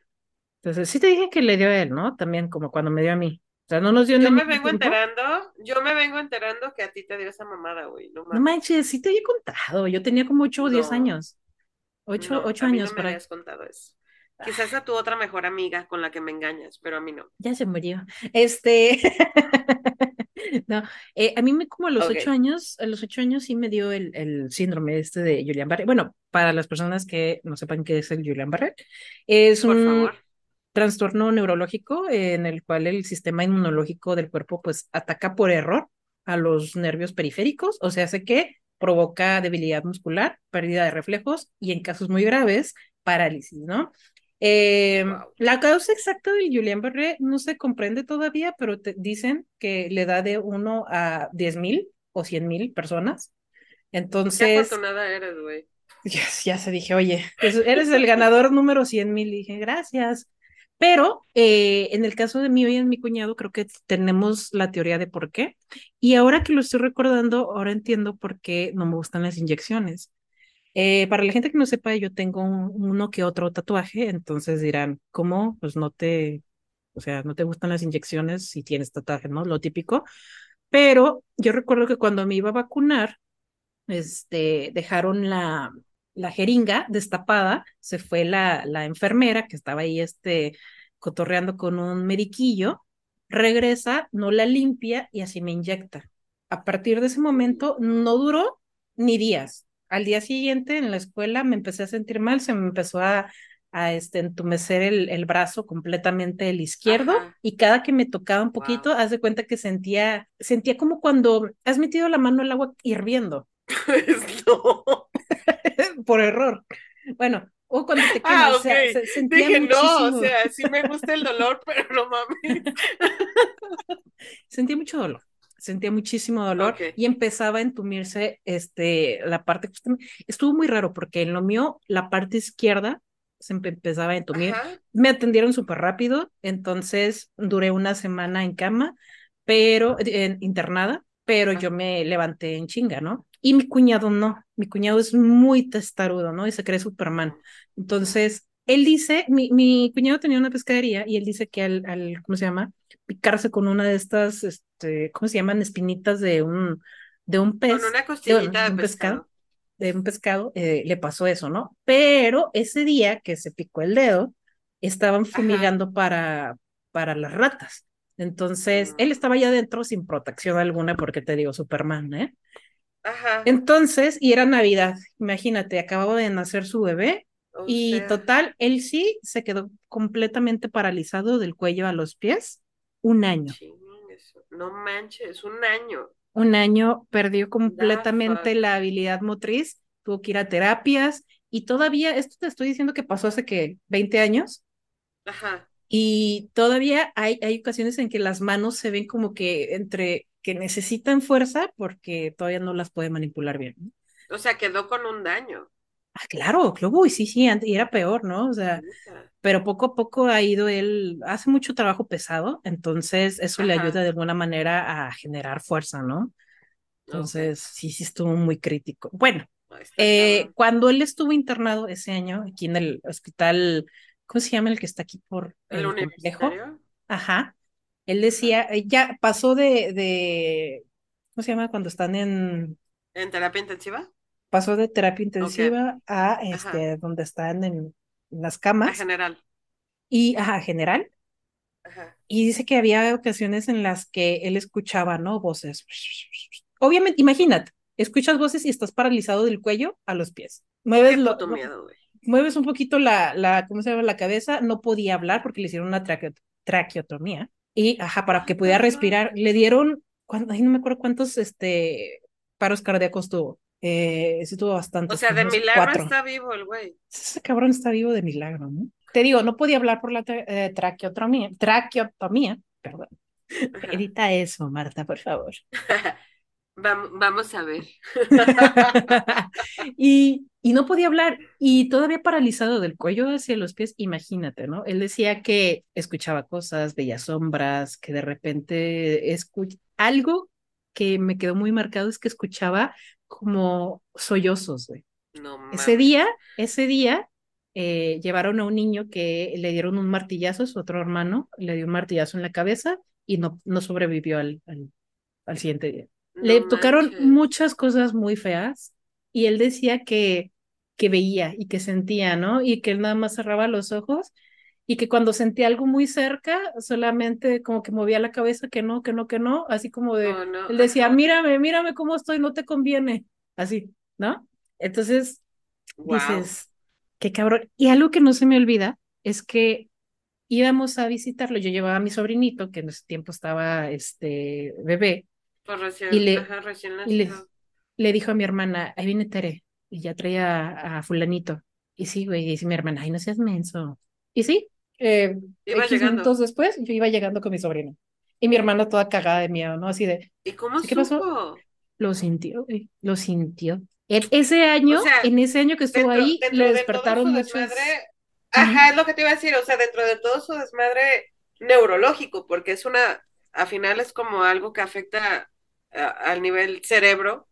Entonces, sí te dije que le dio a él, ¿no? También como cuando me dio a mí. O sea, no nos dio Yo me vengo tiempo. enterando, yo me vengo enterando que a ti te dio esa mamada, güey. No No manches, sí te había contado. Yo tenía como 8 o 10 No. años. 8, No, ocho a mí años no me habías contado eso. Quizás a tu otra mejor amiga con la que me engañas, pero a mí no. Ya se murió. Este. No, eh, a mí me como a los ocho años, a los ocho años sí me dio el, el síndrome este de Julian Barrett. Bueno, para las personas que no sepan qué es el Julian Barrett, es Por un favor. trastorno neurológico en el cual el sistema inmunológico del cuerpo pues ataca por error a los nervios periféricos, o sea, hace que provoca debilidad muscular, pérdida de reflejos y en casos muy graves, parálisis, ¿no? Eh, Wow. La causa exacta del Julian Barré no se comprende todavía, pero te dicen que le da de 1 a 10 mil o 100 mil personas. Qué Entonces, afortunada eres, güey. ya, ya se dije, oye, pues eres el ganador número 100 mil. Dije, gracias. Pero eh, en el caso de mí y en mi cuñado, creo que tenemos la teoría de por qué. Y ahora que lo estoy recordando, ahora entiendo por qué no me gustan las inyecciones. Eh, para la gente que no sepa, yo tengo un- uno que otro tatuaje, entonces dirán, ¿cómo? Pues no te, o sea, no te gustan las inyecciones si tienes tatuaje, ¿no? Lo típico. Pero yo recuerdo que cuando me iba a vacunar, este, dejaron la, la jeringa destapada, se fue la, la enfermera que estaba ahí, este, cotorreando con un mediquillo, regresa, no la limpia y así me inyecta. A partir de ese momento no duró ni días. Al día siguiente en la escuela me empecé a sentir mal, se me empezó a, a este, entumecer el, el brazo completamente el izquierdo Ajá. y cada que me tocaba un poquito, Wow. haz de cuenta que sentía, sentía como cuando has metido la mano al agua hirviendo por error. Bueno, o cuando te Ah, quemas, o sea, se- sentía Dije, no, o sea, sí me gusta el dolor, pero no mames. sentía mucho dolor. Sentía muchísimo dolor y empezaba a entumirse este, la parte. Estuvo muy raro porque en lo mío, la parte izquierda se empe- empezaba a entumir. Ajá. Me atendieron súper rápido, entonces duré una semana en cama, pero internada, pero Ajá. yo me levanté en chinga, ¿no? Y mi cuñado no, mi cuñado es muy testarudo, ¿no? Y se cree Superman. Entonces, él dice, mi, mi cuñado tenía una pescadería y él dice que al, al, ¿cómo se llama? Picarse con una de estas, este, ¿cómo se llaman? Espinitas de un, de un pez, Con una costillita de de un pescado, pescado. de un pescado, eh, le pasó eso, ¿no? Pero ese día que se picó el dedo, estaban Ajá. fumigando para, para las ratas. Entonces, él Mm. estaba allá adentro sin protección alguna, porque te digo, Superman, ¿eh? Ajá. Entonces, y era Navidad, imagínate, acababa de nacer su bebé O y sea, total, él sí se quedó completamente paralizado del cuello a los pies un año. no manches, un año. Un año perdió completamente la habilidad motriz, tuvo que ir a terapias y todavía, esto te estoy diciendo que pasó hace que 20 años Ajá. y todavía hay, hay ocasiones en que las manos se ven como que entre que necesitan fuerza porque todavía no las puede manipular bien. ¿no? O sea, quedó con un daño. Ah, claro, claro, uy, sí, sí, ante- y era peor, ¿no? O sea, pero poco a poco ha ido él, hace mucho trabajo pesado, entonces eso le ayuda de alguna manera a generar fuerza, ¿no? Entonces, sí, sí estuvo muy crítico. Bueno, eh, cuando él estuvo internado ese año, aquí en el hospital, ¿cómo se llama el que está aquí por ¿El el complejo? Ajá, él decía, eh, ya pasó de, de, ¿cómo se llama? Cuando están en, ¿En terapia intensiva? Pasó de terapia intensiva a Ajá. este, donde están en, en las A camas general. y, ajá, general. Ajá. Y dice que había ocasiones en las que él escuchaba, ¿no? Voces. Obviamente, imagínate, escuchas voces y estás paralizado del cuello a los pies. Mueves, lo, miedo, mueves un poquito la, la, ¿cómo se llama? La cabeza, no podía hablar porque le hicieron una traqueo- traqueotomía. Y, ajá, para que pudiera respirar, le dieron, ay, no me acuerdo cuántos, este, paros cardíacos tuvo. Eh, sí tuvo O bastantes, sea, de milagro cuatro. está vivo el güey. Ese cabrón está vivo de milagro, ¿no? Te digo, no podía hablar por la tra- eh, traqueotomía, traqueotomía, perdón. Ajá. Edita eso, Marta, por favor. Vam- Vamos a ver. y, y no podía hablar y todavía paralizado del cuello hacia los pies, imagínate, ¿no? Él decía que escuchaba cosas, veía sombras, que de repente escuch algo que me quedó muy marcado es que escuchaba como sollozos, güey. No Ese día, ese día eh, llevaron a un niño que le dieron un martillazo, su otro hermano le dio un martillazo en la cabeza y no, no sobrevivió al, al, al siguiente día. Le tocaron muchas cosas muy feas y él decía que, que veía y que sentía, ¿no? Y que él nada más cerraba los ojos y que cuando sentía algo muy cerca, solamente como que movía la cabeza, que no, que no, que no, así como de, Oh, no. él decía, mírame, mírame cómo estoy, no te conviene, así, ¿no? Entonces Wow. dices, qué cabrón. Y algo que no se me olvida es que íbamos a visitarlo, yo llevaba a mi sobrinito, que en ese tiempo estaba, este, bebé, Pues y recién, le, ajá, recién y le, dijo a mi hermana, ahí viene Tere, y ya traía a, a fulanito. Y sí, güey, y dice mi hermana, ay, no seas menso. Y sí, eh, Iba X llegando. minutos después, yo iba llegando con mi sobrino. Y mi hermana toda cagada de miedo, ¿no? Así de, ¿Y cómo ¿sí qué pasó? Lo sintió, lo sintió. En ese O año, sea, en ese año que estuvo dentro, ahí, dentro le de despertaron desmadre, Ujú. ajá, es lo que te iba a decir, o sea, dentro de todo su desmadre neurológico, porque es una, a final es como algo que afecta a- al nivel cerebro,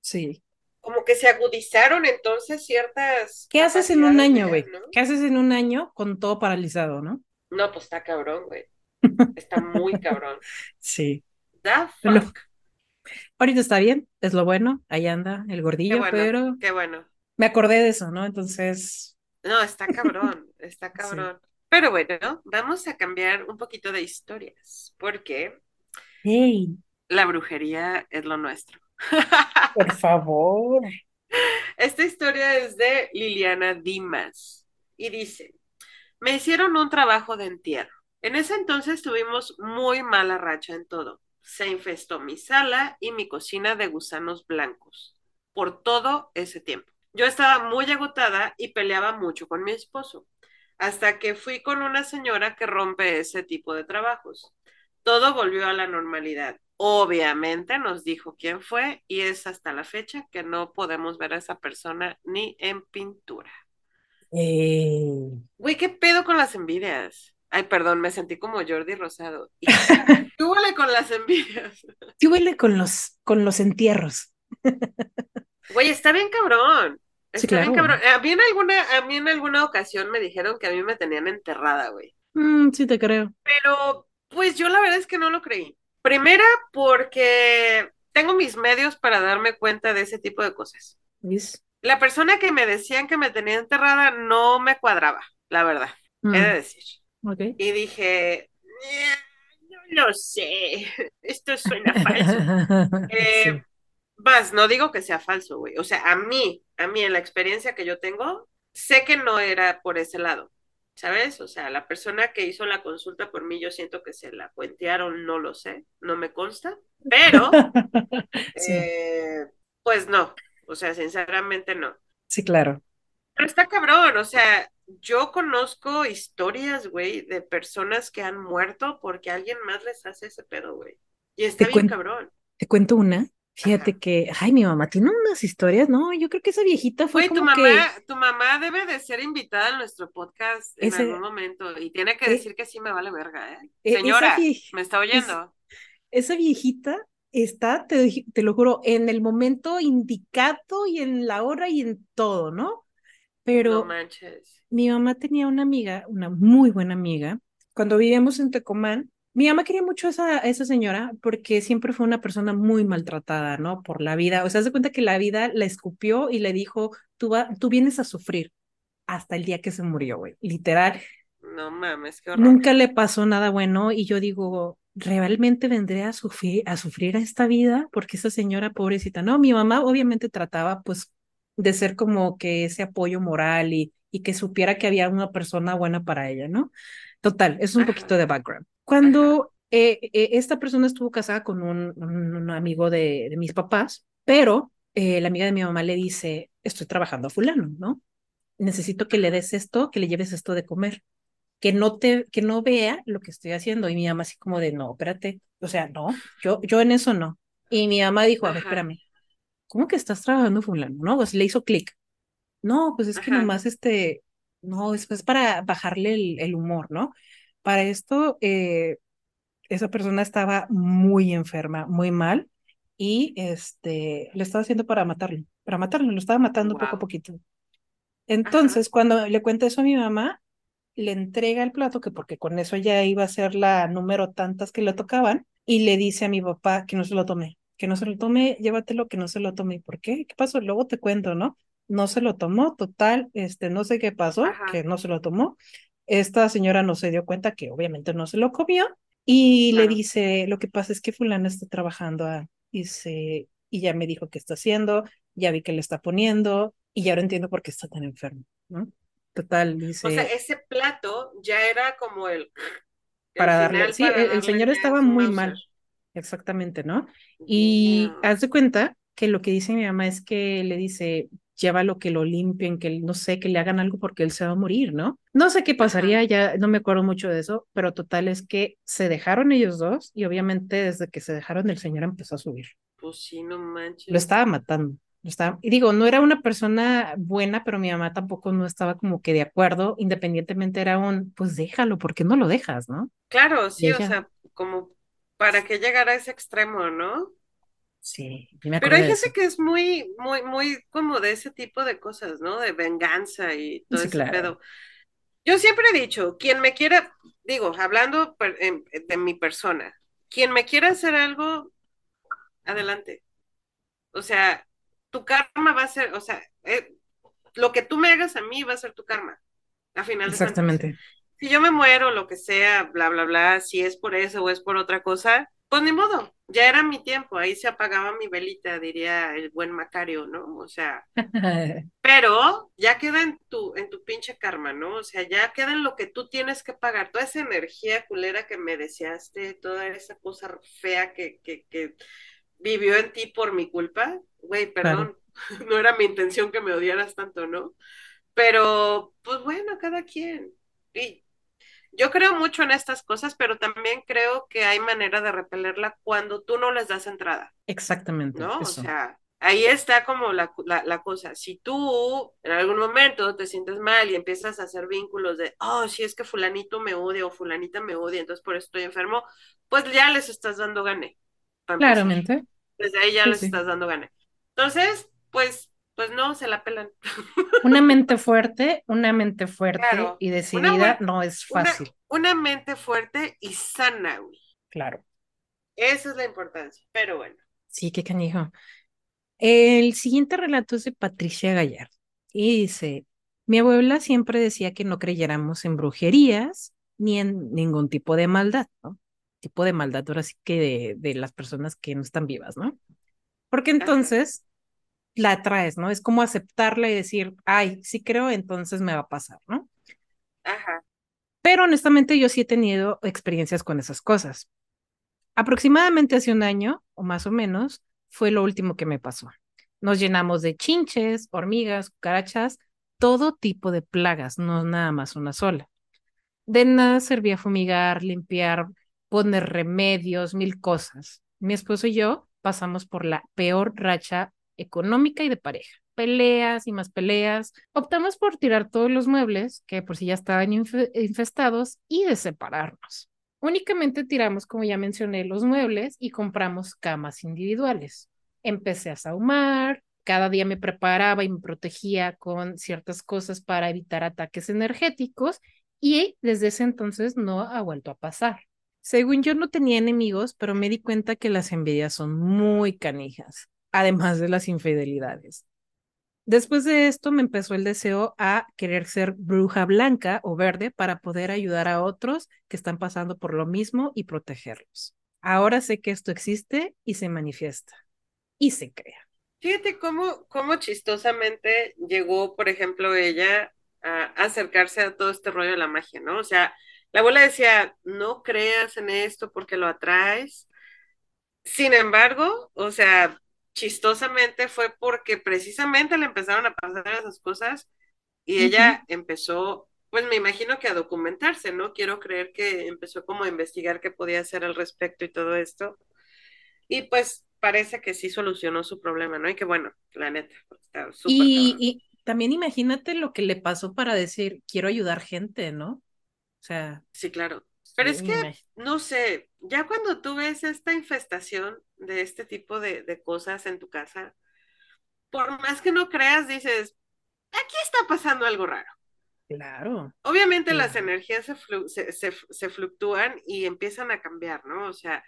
Sí. Como que se agudizaron entonces ciertas ¿Qué haces en un año, güey? ¿no? ¿Qué haces en un año con todo paralizado, no? No, pues está cabrón, güey. Está muy cabrón. Sí. Lo- fuck. ahorita está bien, es lo bueno, ahí anda el Qué gordillo, bueno, pero qué bueno. me acordé de eso, ¿no? Entonces, No, está cabrón, está sí. cabrón. Pero bueno, vamos a cambiar un poquito de historias, porque Hey, la brujería es lo nuestro. Por favor. Esta historia es de Liliana Dimas y dice, me hicieron un trabajo de entierro. En ese entonces tuvimos muy mala racha en todo. Se infestó mi sala y mi cocina de gusanos blancos por todo ese tiempo. Yo estaba muy agotada y peleaba mucho con mi esposo, hasta que fui con una señora que rompe ese tipo de trabajos. Todo volvió a la normalidad obviamente nos dijo quién fue y es hasta la fecha que no podemos ver a esa persona ni en pintura. Eh, Güey, ¿qué pedo con las envidias? Ay, perdón, me sentí como Jordi Rosado. ¿Qué huele con las envidias? ¿Qué huele con los, con los entierros? Güey, está bien cabrón. Sí, Está bien cabrón. A mí, en alguna, a mí en alguna ocasión me dijeron que a mí me tenían enterrada, güey. Mm, sí, te creo. Pero, pues yo la verdad es que no lo creí. Primera, porque tengo mis medios para darme cuenta de ese tipo de cosas. La persona que me decían que me tenía enterrada no me cuadraba, la verdad, he de Mm, decir. ok. Y dije, "Eh, no lo sé, esto suena falso. Eh, Sí. Más, no digo que sea falso, güey. O sea, a mí, a mí, en la experiencia que yo tengo, sé que no era por ese lado, ¿sabes? O sea, la persona que hizo la consulta por mí, yo siento que se la cuentearon, no lo sé, no me consta, pero, Sí, eh, pues no, o sea, sinceramente no. sí, claro. Pero está cabrón, o sea, yo conozco historias, güey, de personas que han muerto porque alguien más les hace ese pedo, güey. Y está bien cabrón. te cuento una. Fíjate Ajá. que, ay, mi mamá tiene unas historias, ¿no? Yo creo que esa viejita fue tu como mamá, que tu mamá debe de ser invitada a nuestro podcast en ese, algún momento y tiene que e- decir que sí me vale verga, ¿eh? e- Señora, vie- ¿me está es- oyendo? esa viejita está, te, te lo juro, en el momento indicado y en la hora y en todo, ¿no? No Pero manches. mi mamá tenía una amiga, una muy buena amiga, cuando vivíamos en Tecomán. Mi mamá quería mucho a esa, esa señora porque siempre fue una persona muy maltratada, ¿no? Por la vida. O sea, se cuenta que la vida la escupió y le dijo, tú, va, tú vienes a sufrir hasta el día que se murió, güey. Literal, No mames, qué horror. nunca le pasó nada bueno y yo digo, ¿realmente vendré a sufrir, a sufrir a esta vida? Porque esa señora pobrecita, no, mi mamá obviamente trataba pues de ser como que ese apoyo moral y, y que supiera que había una persona buena para ella, ¿no? Total, es un poquito de background. Cuando eh, eh, esta persona estuvo casada con un, un, un amigo de, de mis papás, pero eh, la amiga de mi mamá le dice, estoy trabajando a fulano, ¿no? Necesito que le des esto, que le lleves esto de comer que no te, que no vea lo que estoy haciendo. Y mi mamá así como de, no, espérate, o sea, no, yo, yo en eso no. Y mi mamá dijo, a ver, ajá, espérame, ¿cómo que estás trabajando fulano? No, pues le hizo clic. No, pues es que ajá. nomás este, no, es, es para bajarle el, el humor, ¿no? Para esto, eh, esa persona estaba muy enferma, muy mal, y este, le estaba haciendo para matarlo, para matarlo, lo estaba matando poco a poquito. Ajá, Entonces, cuando le cuenta eso a mi mamá, le entrega el plato, que porque con eso ya iba a ser la número tantas que le tocaban, y le dice a mi papá que no se lo tome, que no se lo tome, llévatelo, que no se lo tome. ¿Y por qué? ¿Qué pasó? Luego te cuento, ¿no? No se lo tomó, total, este, no sé qué pasó, que no se lo tomó. Esta señora no se dio cuenta que obviamente no se lo comió, y le dice, lo que pasa es que fulana está trabajando, ah, dice, y ya me dijo qué está haciendo, ya vi que le está poniendo, y ya ahora entiendo por qué está tan enfermo, ¿no? Total, O sea, dice, ese plato ya era como el, el para darle, final sí, para el, señor estaba muy mal, exactamente, ¿no? Y Damn. haz de cuenta que lo que dice mi mamá es que le dice, llévalo que lo limpien, que no sé, que le hagan algo porque él se va a morir, ¿no? No sé qué pasaría, ya no me acuerdo mucho de eso, pero total es que se dejaron ellos dos y obviamente desde que se dejaron el señor empezó a subir. Pues sí, no Lo manches. estaba matando. Lo estaba... Y digo, no era una persona buena, pero mi mamá tampoco no estaba como que de acuerdo, independientemente era un, pues déjalo, ¿por qué no lo dejas, no? Claro, sí, o sea, como para que llegara a ese extremo, ¿no? Sí, Pero hay gente que es muy, muy, muy como de ese tipo de cosas, ¿no? De venganza y todo Sí, ese claro. pedo. Yo siempre he dicho, quien me quiera, digo, hablando per- en- de mi persona, quien me quiera hacer algo, adelante. O sea, tu karma va a ser, o sea, eh, lo que tú me hagas a mí va a ser tu karma, a final de cuentas. Exactamente. Si yo me muero, lo que sea, bla, bla, bla, si es por eso o es por otra cosa, pues ni modo, ya era mi tiempo, ahí se apagaba mi velita, diría el buen Macario, ¿no? O sea, pero ya queda en tu, en tu pinche karma, ¿no? O sea, ya queda en lo que tú tienes que pagar, toda esa energía culera que me deseaste, toda esa cosa fea que, que, que vivió en ti por mi culpa, güey, Claro. perdón, no era mi intención que me odiaras tanto, ¿no? Pero, pues bueno, cada quien. Y Yo creo mucho en estas cosas, pero también creo que hay manera de repelerla cuando tú no les das entrada. Exactamente. ¿No? Eso. O sea, ahí está como la, la, la, cosa. Si tú en algún momento te sientes mal y empiezas a hacer vínculos de, oh, si es que fulanito me odia o fulanita me odia, entonces por eso estoy enfermo, pues ya les estás dando gane. Claramente. Desde ahí ya les estás dando gane. Entonces, pues, pues no, se la pelan. Una mente fuerte, una mente fuerte y decidida no es fácil. Una, una, mente fuerte y sana, güey. Claro. Esa es la importancia, pero bueno. Sí, qué canijo. El siguiente relato es de Patricia Gallard y dice, mi abuela siempre decía que no creyéramos en brujerías ni en ningún tipo de maldad, ¿no? Tipo de maldad, ahora sí que de, las personas que no están vivas, ¿no? Porque entonces la atraes, ¿no? Es como aceptarla y decir, ay, sí creo, entonces me va a pasar, ¿no? Ajá. Pero honestamente yo sí he tenido experiencias con esas cosas. Aproximadamente hace un año, o más o menos, fue lo último que me pasó. Nos llenamos de chinches, hormigas, cucarachas, todo tipo de plagas, no nada más una sola. De nada servía fumigar, limpiar, poner remedios, mil cosas. Mi esposo y yo pasamos por la peor racha económica y de pareja. Peleas y más peleas. Optamos por tirar todos los muebles, que por si ya estaban infestados, y de separarnos. Únicamente tiramos, como ya mencioné, los muebles y compramos camas individuales. Empecé a saumar, cada día me preparaba y me protegía con ciertas cosas para evitar ataques energéticos y desde ese entonces no ha vuelto a pasar. Según yo no tenía enemigos, pero me di cuenta que las envidias son muy canijas, además de las infidelidades. Después de esto me empezó el deseo a querer ser bruja blanca o verde para poder ayudar a otros que están pasando por lo mismo y protegerlos. Ahora sé que esto existe y se manifiesta y se crea. Fíjate cómo, cómo chistosamente llegó, por ejemplo, ella a acercarse a todo este rollo de la magia, ¿no? O sea, la abuela decía, no creas en esto porque lo atraes. Sin embargo, o sea, chistosamente fue porque precisamente le empezaron a pasar esas cosas y ella empezó, pues me imagino que a documentarse, ¿no? Quiero creer que empezó como a investigar qué podía hacer al respecto y todo esto. Y pues parece que sí solucionó su problema, ¿no? Y que bueno, la neta, está súper. Y, y, también imagínate lo que le pasó para decir, quiero ayudar gente, ¿no? O sea. Sí, claro. Pero es que, no sé, ya cuando tú ves esta infestación de este tipo de, cosas en tu casa, por más que no creas, dices, aquí está pasando algo raro. Claro. Obviamente las energías se, se, fluctúan y empiezan a cambiar, ¿no? O sea,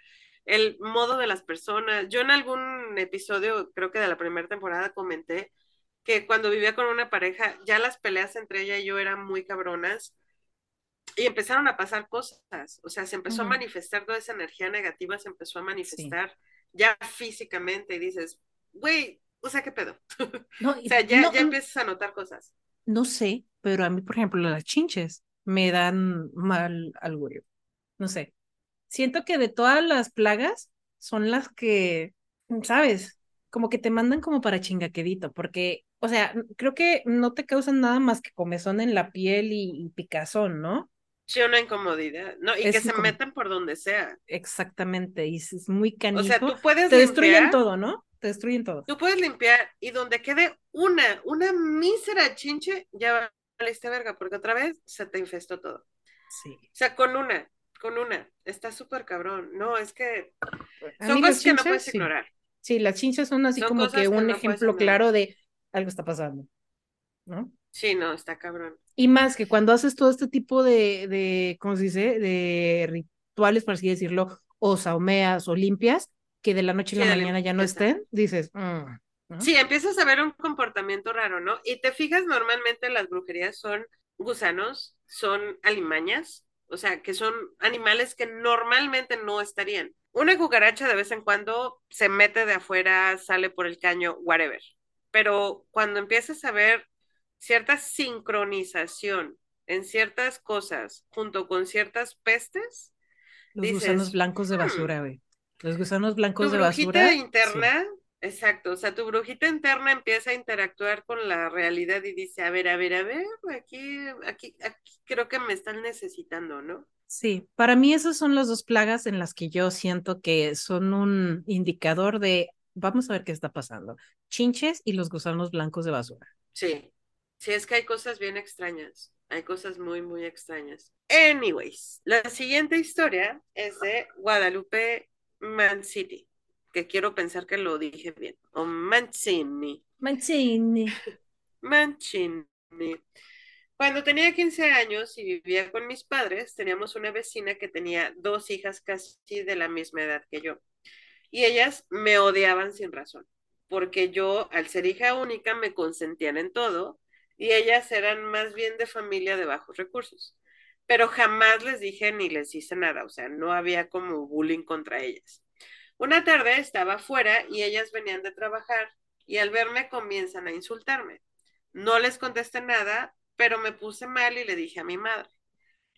el modo de las personas. Yo en algún episodio, creo que de la primera temporada, comenté que cuando vivía con una pareja, ya las peleas entre ella y yo eran muy cabronas y empezaron a pasar cosas, o sea, se empezó a manifestar toda esa energía negativa, se empezó a manifestar ya físicamente y dices, güey, o sea, ¿qué pedo? o sea, ya, ya empiezas a notar cosas. No sé, pero a mí, por ejemplo, las chinches me dan mal augurio. No sé. Siento que de todas las plagas son las que, ¿sabes? Como que te mandan como para chingaquedito, porque, o sea, creo que no te causan nada más que comezón en la piel y picazón, ¿no? Sí, una incomodidad, ¿no? Y que se metan por donde sea. Exactamente, y es muy canijo. O sea, tú puedes Te destruyen todo, ¿no? Te destruyen todo. Tú puedes limpiar y donde quede una, una mísera chinche, ya valiste verga, porque otra vez se te infestó todo. Sí. O sea, con una, con una, está súper cabrón. No, es que son cosas que no puedes ignorar. Sí, las chinches son así como que un ejemplo claro de algo está pasando, ¿no? Sí, no, está cabrón. Y más que cuando haces todo este tipo de, de ¿cómo se dice? De rituales, por así decirlo, o saumeas o limpias, que de la noche a la mañana ya no estén, dices, mm", Sí, empiezas a ver un comportamiento raro, ¿no? Y te fijas, normalmente las brujerías son gusanos, son alimañas, o sea, que son animales que normalmente no estarían. Una cucaracha de vez en cuando se mete de afuera, sale por el caño, whatever. Pero cuando empiezas a ver cierta sincronización en ciertas cosas junto con ciertas pestes. Los gusanos blancos de hmm, basura, güey. Los gusanos blancos de basura. interna Exacto, o sea, tu brujita interna empieza a interactuar con la realidad y dice, a ver, a ver, a ver, aquí, aquí, aquí creo que me están necesitando, ¿no? Sí, para mí esas son las dos plagas en las que yo siento que son un indicador de, vamos a ver qué está pasando, chinches y los gusanos blancos de basura. Sí, sí, es que hay cosas bien extrañas, hay cosas muy, muy extrañas. Anyways, la siguiente historia es de Guadalupe Man City que quiero pensar que lo dije bien, o Mancini. Mancini. Mancini. Cuando tenía 15 años y vivía con mis padres, teníamos una vecina que tenía dos hijas casi de la misma edad que yo. Y ellas me odiaban sin razón, porque yo, al ser hija única, me consentían en todo y ellas eran más bien de familia de bajos recursos. Pero jamás les dije ni les hice nada, o sea, no había como bullying contra ellas. Una tarde estaba fuera y ellas venían de trabajar y al verme comienzan a insultarme. No les contesté nada, pero me puse mal y le dije a mi madre.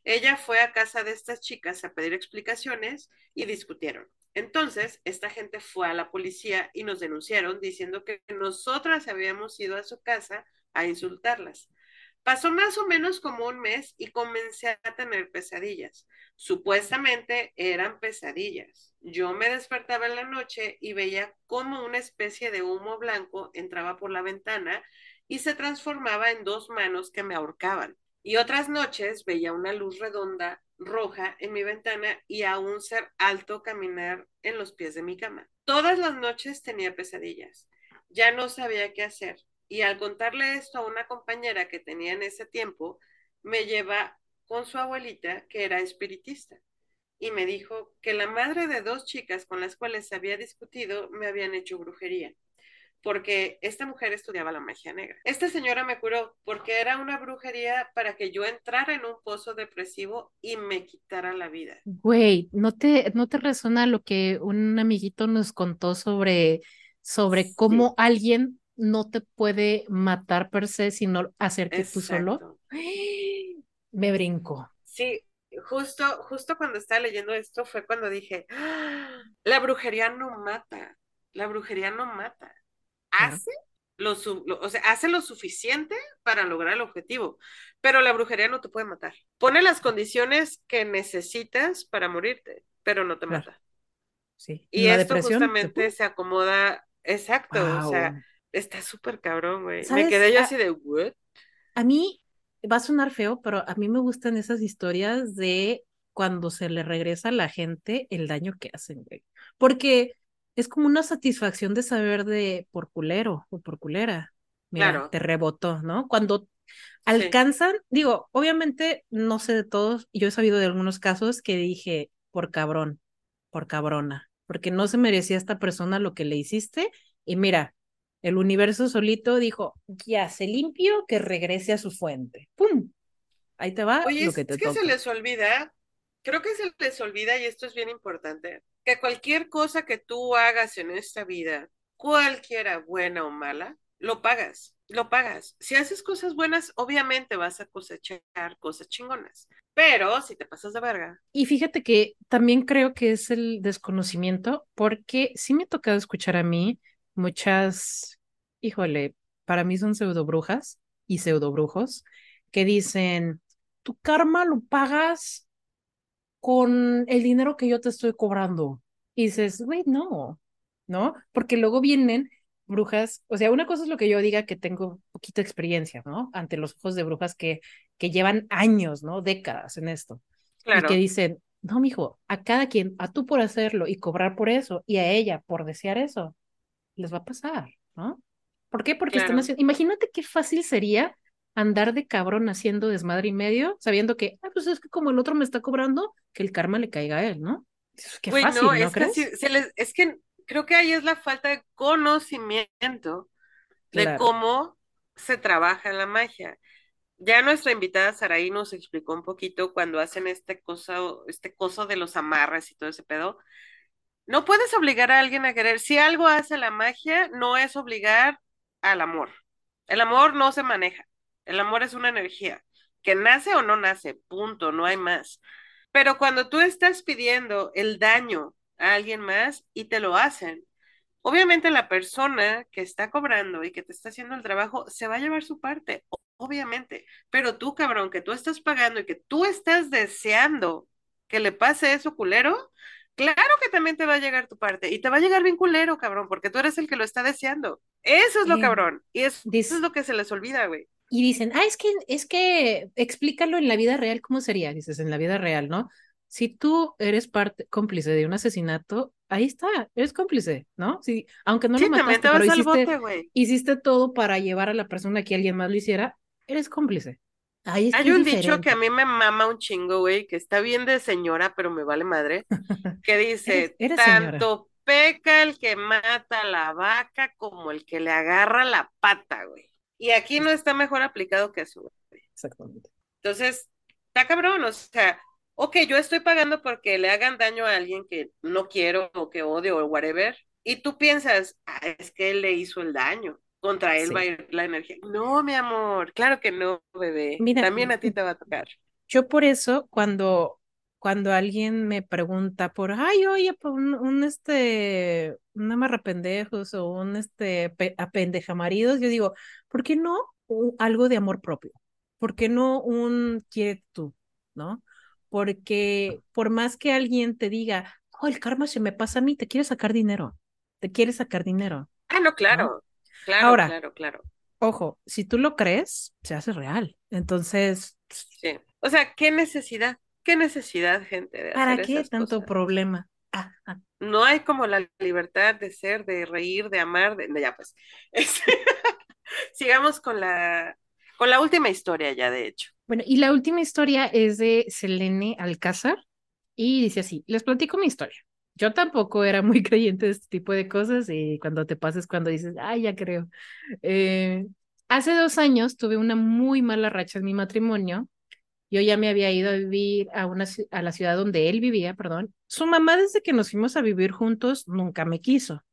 Ella fue a casa de estas chicas a pedir explicaciones y discutieron. Entonces, esta gente fue a la policía y nos denunciaron diciendo que nosotras habíamos ido a su casa a insultarlas. Pasó más o menos como un mes y comencé a tener pesadillas. Supuestamente eran pesadillas. Yo me despertaba en la noche y veía como una especie de humo blanco entraba por la ventana y se transformaba en dos manos que me ahorcaban. Y otras noches veía una luz redonda roja en mi ventana y a un ser alto caminar en los pies de mi cama. Todas las noches tenía pesadillas. Ya no sabía qué hacer. Y al contarle esto a una compañera que tenía en ese tiempo, me lleva con su abuelita, que era espiritista, y me dijo que la madre de dos chicas con las cuales había discutido me habían hecho brujería, porque esta mujer estudiaba la magia negra. Esta señora me curó porque era una brujería para que yo entrara en un pozo depresivo y me quitara la vida. Güey, ¿no te, no te resuena lo que un amiguito nos contó sobre, sobre cómo alguien no te puede matar per se, sino hacer que tú solo. Me brinco. Sí, justo, justo cuando estaba leyendo esto fue cuando dije, ¡Ah! la brujería no mata, la brujería no mata. Hace lo, o sea, hace lo suficiente para lograr el objetivo, pero la brujería no te puede matar. Pone las condiciones que necesitas para morirte, pero no te mata. Sí. Y esto justamente se acomoda, exacto, o sea, Está súper cabrón, güey. Me quedé yo así de, ¿what? A mí va a sonar feo, pero a mí me gustan esas historias de cuando se le regresa a la gente el daño que hacen, güey. Porque es como una satisfacción de saber de por culero o por culera. Mira, claro. te rebotó, ¿no? Cuando alcanzan, digo, obviamente no sé de todos, yo he sabido de algunos casos que dije, por cabrón, por cabrona, porque no se merecía a esta persona lo que le hiciste. Y mira, el universo solito dijo, ya se limpió, que regrese a su fuente. ¡Pum! Ahí te va Oye, lo que te es que se les olvida, creo que se les olvida, y esto es bien importante, que cualquier cosa que tú hagas en esta vida, cualquiera buena o mala, lo pagas, lo pagas. Si haces cosas buenas, obviamente vas a cosechar cosas chingonas. Pero si te pasas de verga. Y fíjate que también creo que es el desconocimiento, porque sí me ha tocado escuchar a mí muchas, híjole, para mí son pseudo brujas y pseudo brujos que dicen, tu karma lo pagas con el dinero que yo te estoy cobrando. Y dices, güey, no, ¿no? Porque luego vienen brujas, o sea, una cosa es lo que yo diga que tengo poquita experiencia, ¿no? Ante los ojos de brujas que, que llevan años, ¿no? Décadas en esto. Y que dicen, no, mijo, a cada quien, a tú por hacerlo y cobrar por eso, y a ella por desear eso, les va a pasar, ¿no? ¿Por qué? Porque están haciendo, imagínate qué fácil sería andar de cabrón haciendo desmadre y medio, sabiendo que, ah, pues es que como el otro me está cobrando, que el karma le caiga a él, ¿no? Qué fácil, ¿no, es crees? Que se les, es que creo que ahí es la falta de conocimiento de cómo se trabaja la magia. Ya nuestra invitada Saraí nos explicó un poquito cuando hacen este coso, este coso de los amarres y todo ese pedo, no puedes obligar a alguien a querer. Si algo hace la magia, no es obligar al amor. El amor no se maneja. El amor es una energía que nace o no nace, punto, no hay más. Pero cuando tú estás pidiendo el daño a alguien más y te lo hacen, Obviamente la persona que está cobrando y que te está haciendo el trabajo se va a llevar su parte, obviamente, pero tú, cabrón, que tú estás pagando y que tú estás deseando que le pase eso culero, claro que también te va a llegar tu parte y te va a llegar bien culero, cabrón, porque tú eres el que lo está deseando. Eso es lo Eh, cabrón y eso, dis- es lo que se les olvida, güey. y dicen, ah, es que, es que explícalo en la vida real, ¿cómo sería? Dices, en la vida real, ¿no? Si tú eres parte cómplice de un asesinato, ahí está, eres cómplice, ¿no? Sí, aunque no lo Sí, mataste, pero hiciste, bote, hiciste todo para llevar a la persona que alguien más lo hiciera, eres cómplice. Es Hay un dicho que a mí me mama un chingo, güey, que está bien de señora, pero me vale madre, que dice, eres tanto peca el que mata a la vaca como el que le agarra la pata, güey. Y aquí no está mejor aplicado que eso, güey. Exactamente. Entonces, está cabrón, o sea, ok, yo estoy pagando porque le hagan daño a alguien que no quiero o que odio o whatever, y tú piensas, ah, es que él le hizo el daño, contra él va a ir la energía. No, mi amor, claro que no, bebé, Mira, también a ti te va a tocar. yo por eso cuando, cuando alguien me pregunta por, ay, oye, por un, un este, un amarrapendejos o un este pe- apendejamaridos, yo digo, ¿por qué no algo de amor propio? ¿Por qué no un quiere tú? ¿No? Porque por más que alguien te diga, oh, el karma se me pasa a mí, te quiere sacar dinero, te quiere sacar dinero, Ah, no, ¿no? Claro, claro, Ahora, claro, claro. ojo, si tú lo crees, se hace real. Entonces, Sí. O sea, ¿qué necesidad? ¿Qué necesidad, gente, de ¿para hacer qué esas tanto cosas? problema? Ah, ah, No hay como la libertad de ser, de reír, de amar, de... no, ya pues. Este, Sigamos con la, con la última historia ya, de hecho. Bueno, y la última historia es de Selene Alcázar y dice así, les platico mi historia. Yo tampoco era muy creyente de este tipo de cosas y cuando te pases, cuando dices, ay, ya creo. Eh, hace dos años tuve una muy mala racha en mi matrimonio. Yo ya me había ido a vivir a, una, a la ciudad donde él vivía, perdón. Su mamá, desde que nos fuimos a vivir juntos, nunca me quiso.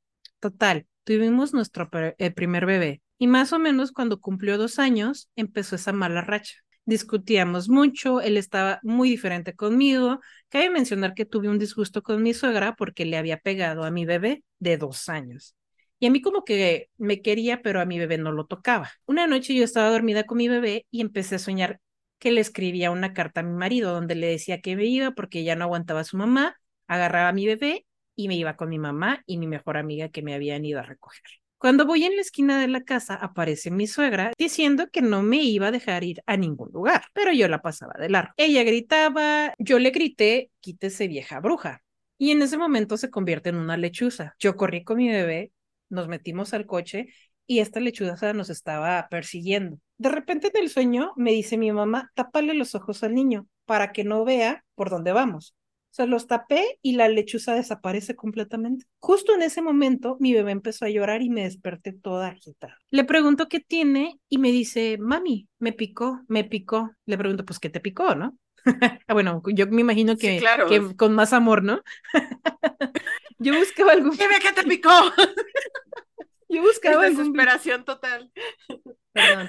Total, tuvimos nuestro eh, primer bebé. Y más o menos cuando cumplió dos años, empezó esa mala racha. Discutíamos mucho, él estaba muy diferente conmigo. Cabe mencionar que tuve un disgusto con mi suegra porque le había pegado a mi bebé de dos años. Y a mí como que me quería, pero a mi bebé no lo tocaba. Una noche yo estaba dormida con mi bebé y empecé a soñar que le escribía una carta a mi marido donde le decía que me iba porque ya no aguantaba a su mamá, agarraba a mi bebé y me iba con mi mamá y mi mejor amiga que me habían ido a recoger. Cuando voy en la esquina de la casa, aparece mi suegra diciendo que no me iba a dejar ir a ningún lugar, pero yo la pasaba de largo. Ella gritaba, yo le grité, quítese vieja bruja. Y en ese momento se convierte en una lechuza. Yo corrí con mi bebé, nos metimos al coche y esta lechuza nos estaba persiguiendo. De repente en el sueño me dice mi mamá, tápale los ojos al niño para que no vea por dónde vamos. O sea, los tapé y la lechuza desaparece completamente. Justo en ese momento, mi bebé empezó a llorar y me desperté toda agitada. Le pregunto qué tiene y me dice, mami, me picó, me picó. Le pregunto, pues, ¿qué te picó, no? ah, bueno, yo me imagino Sí, que, claro. que con más amor, ¿no? yo buscaba algún, Dime qué te picó. yo Es buscaba algún bicho, desesperación total. perdón.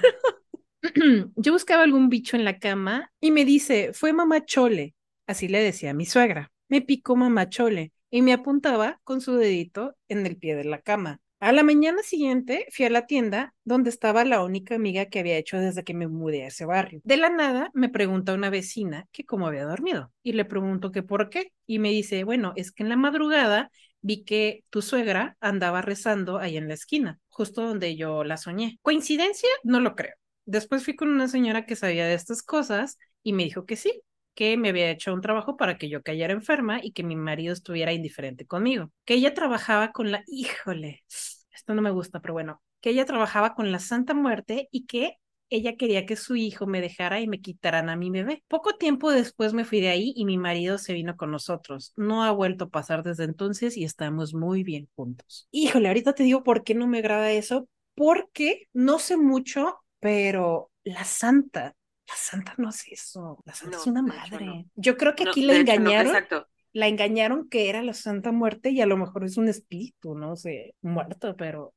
yo buscaba algún bicho en la cama y me dice, fue mamá Chole. Así le decía a mi suegra. Me picó mamá Chole y me apuntaba con su dedito en el pie de la cama. A la mañana siguiente fui a la tienda donde estaba la única amiga que había hecho desde que me mudé a ese barrio. De la nada me pregunta una vecina que cómo había dormido y le pregunto que por qué y me dice, bueno, es que en la madrugada vi que tu suegra andaba rezando ahí en la esquina, justo donde yo la soñé. ¿Coincidencia? No lo creo. Después fui con una señora que sabía de estas cosas y me dijo que sí, que me había hecho un trabajo para que yo cayera enferma y que mi marido estuviera indiferente conmigo. Que ella trabajaba con la, híjole, esto no me gusta, pero bueno, que ella trabajaba con la Santa Muerte y que ella quería que su hijo me dejara y me quitaran a mi bebé. Poco tiempo después me fui de ahí y mi marido se vino con nosotros. No ha vuelto a pasar desde entonces y estamos muy bien juntos. Híjole, ahorita te digo por qué no me agrada eso, porque no sé mucho, pero la Santa la santa no es eso, la santa No, es una madre. no. Yo creo que No, aquí la engañaron, exacto. la engañaron que era la Santa Muerte y a lo mejor es un espíritu, no sé, muerto, pero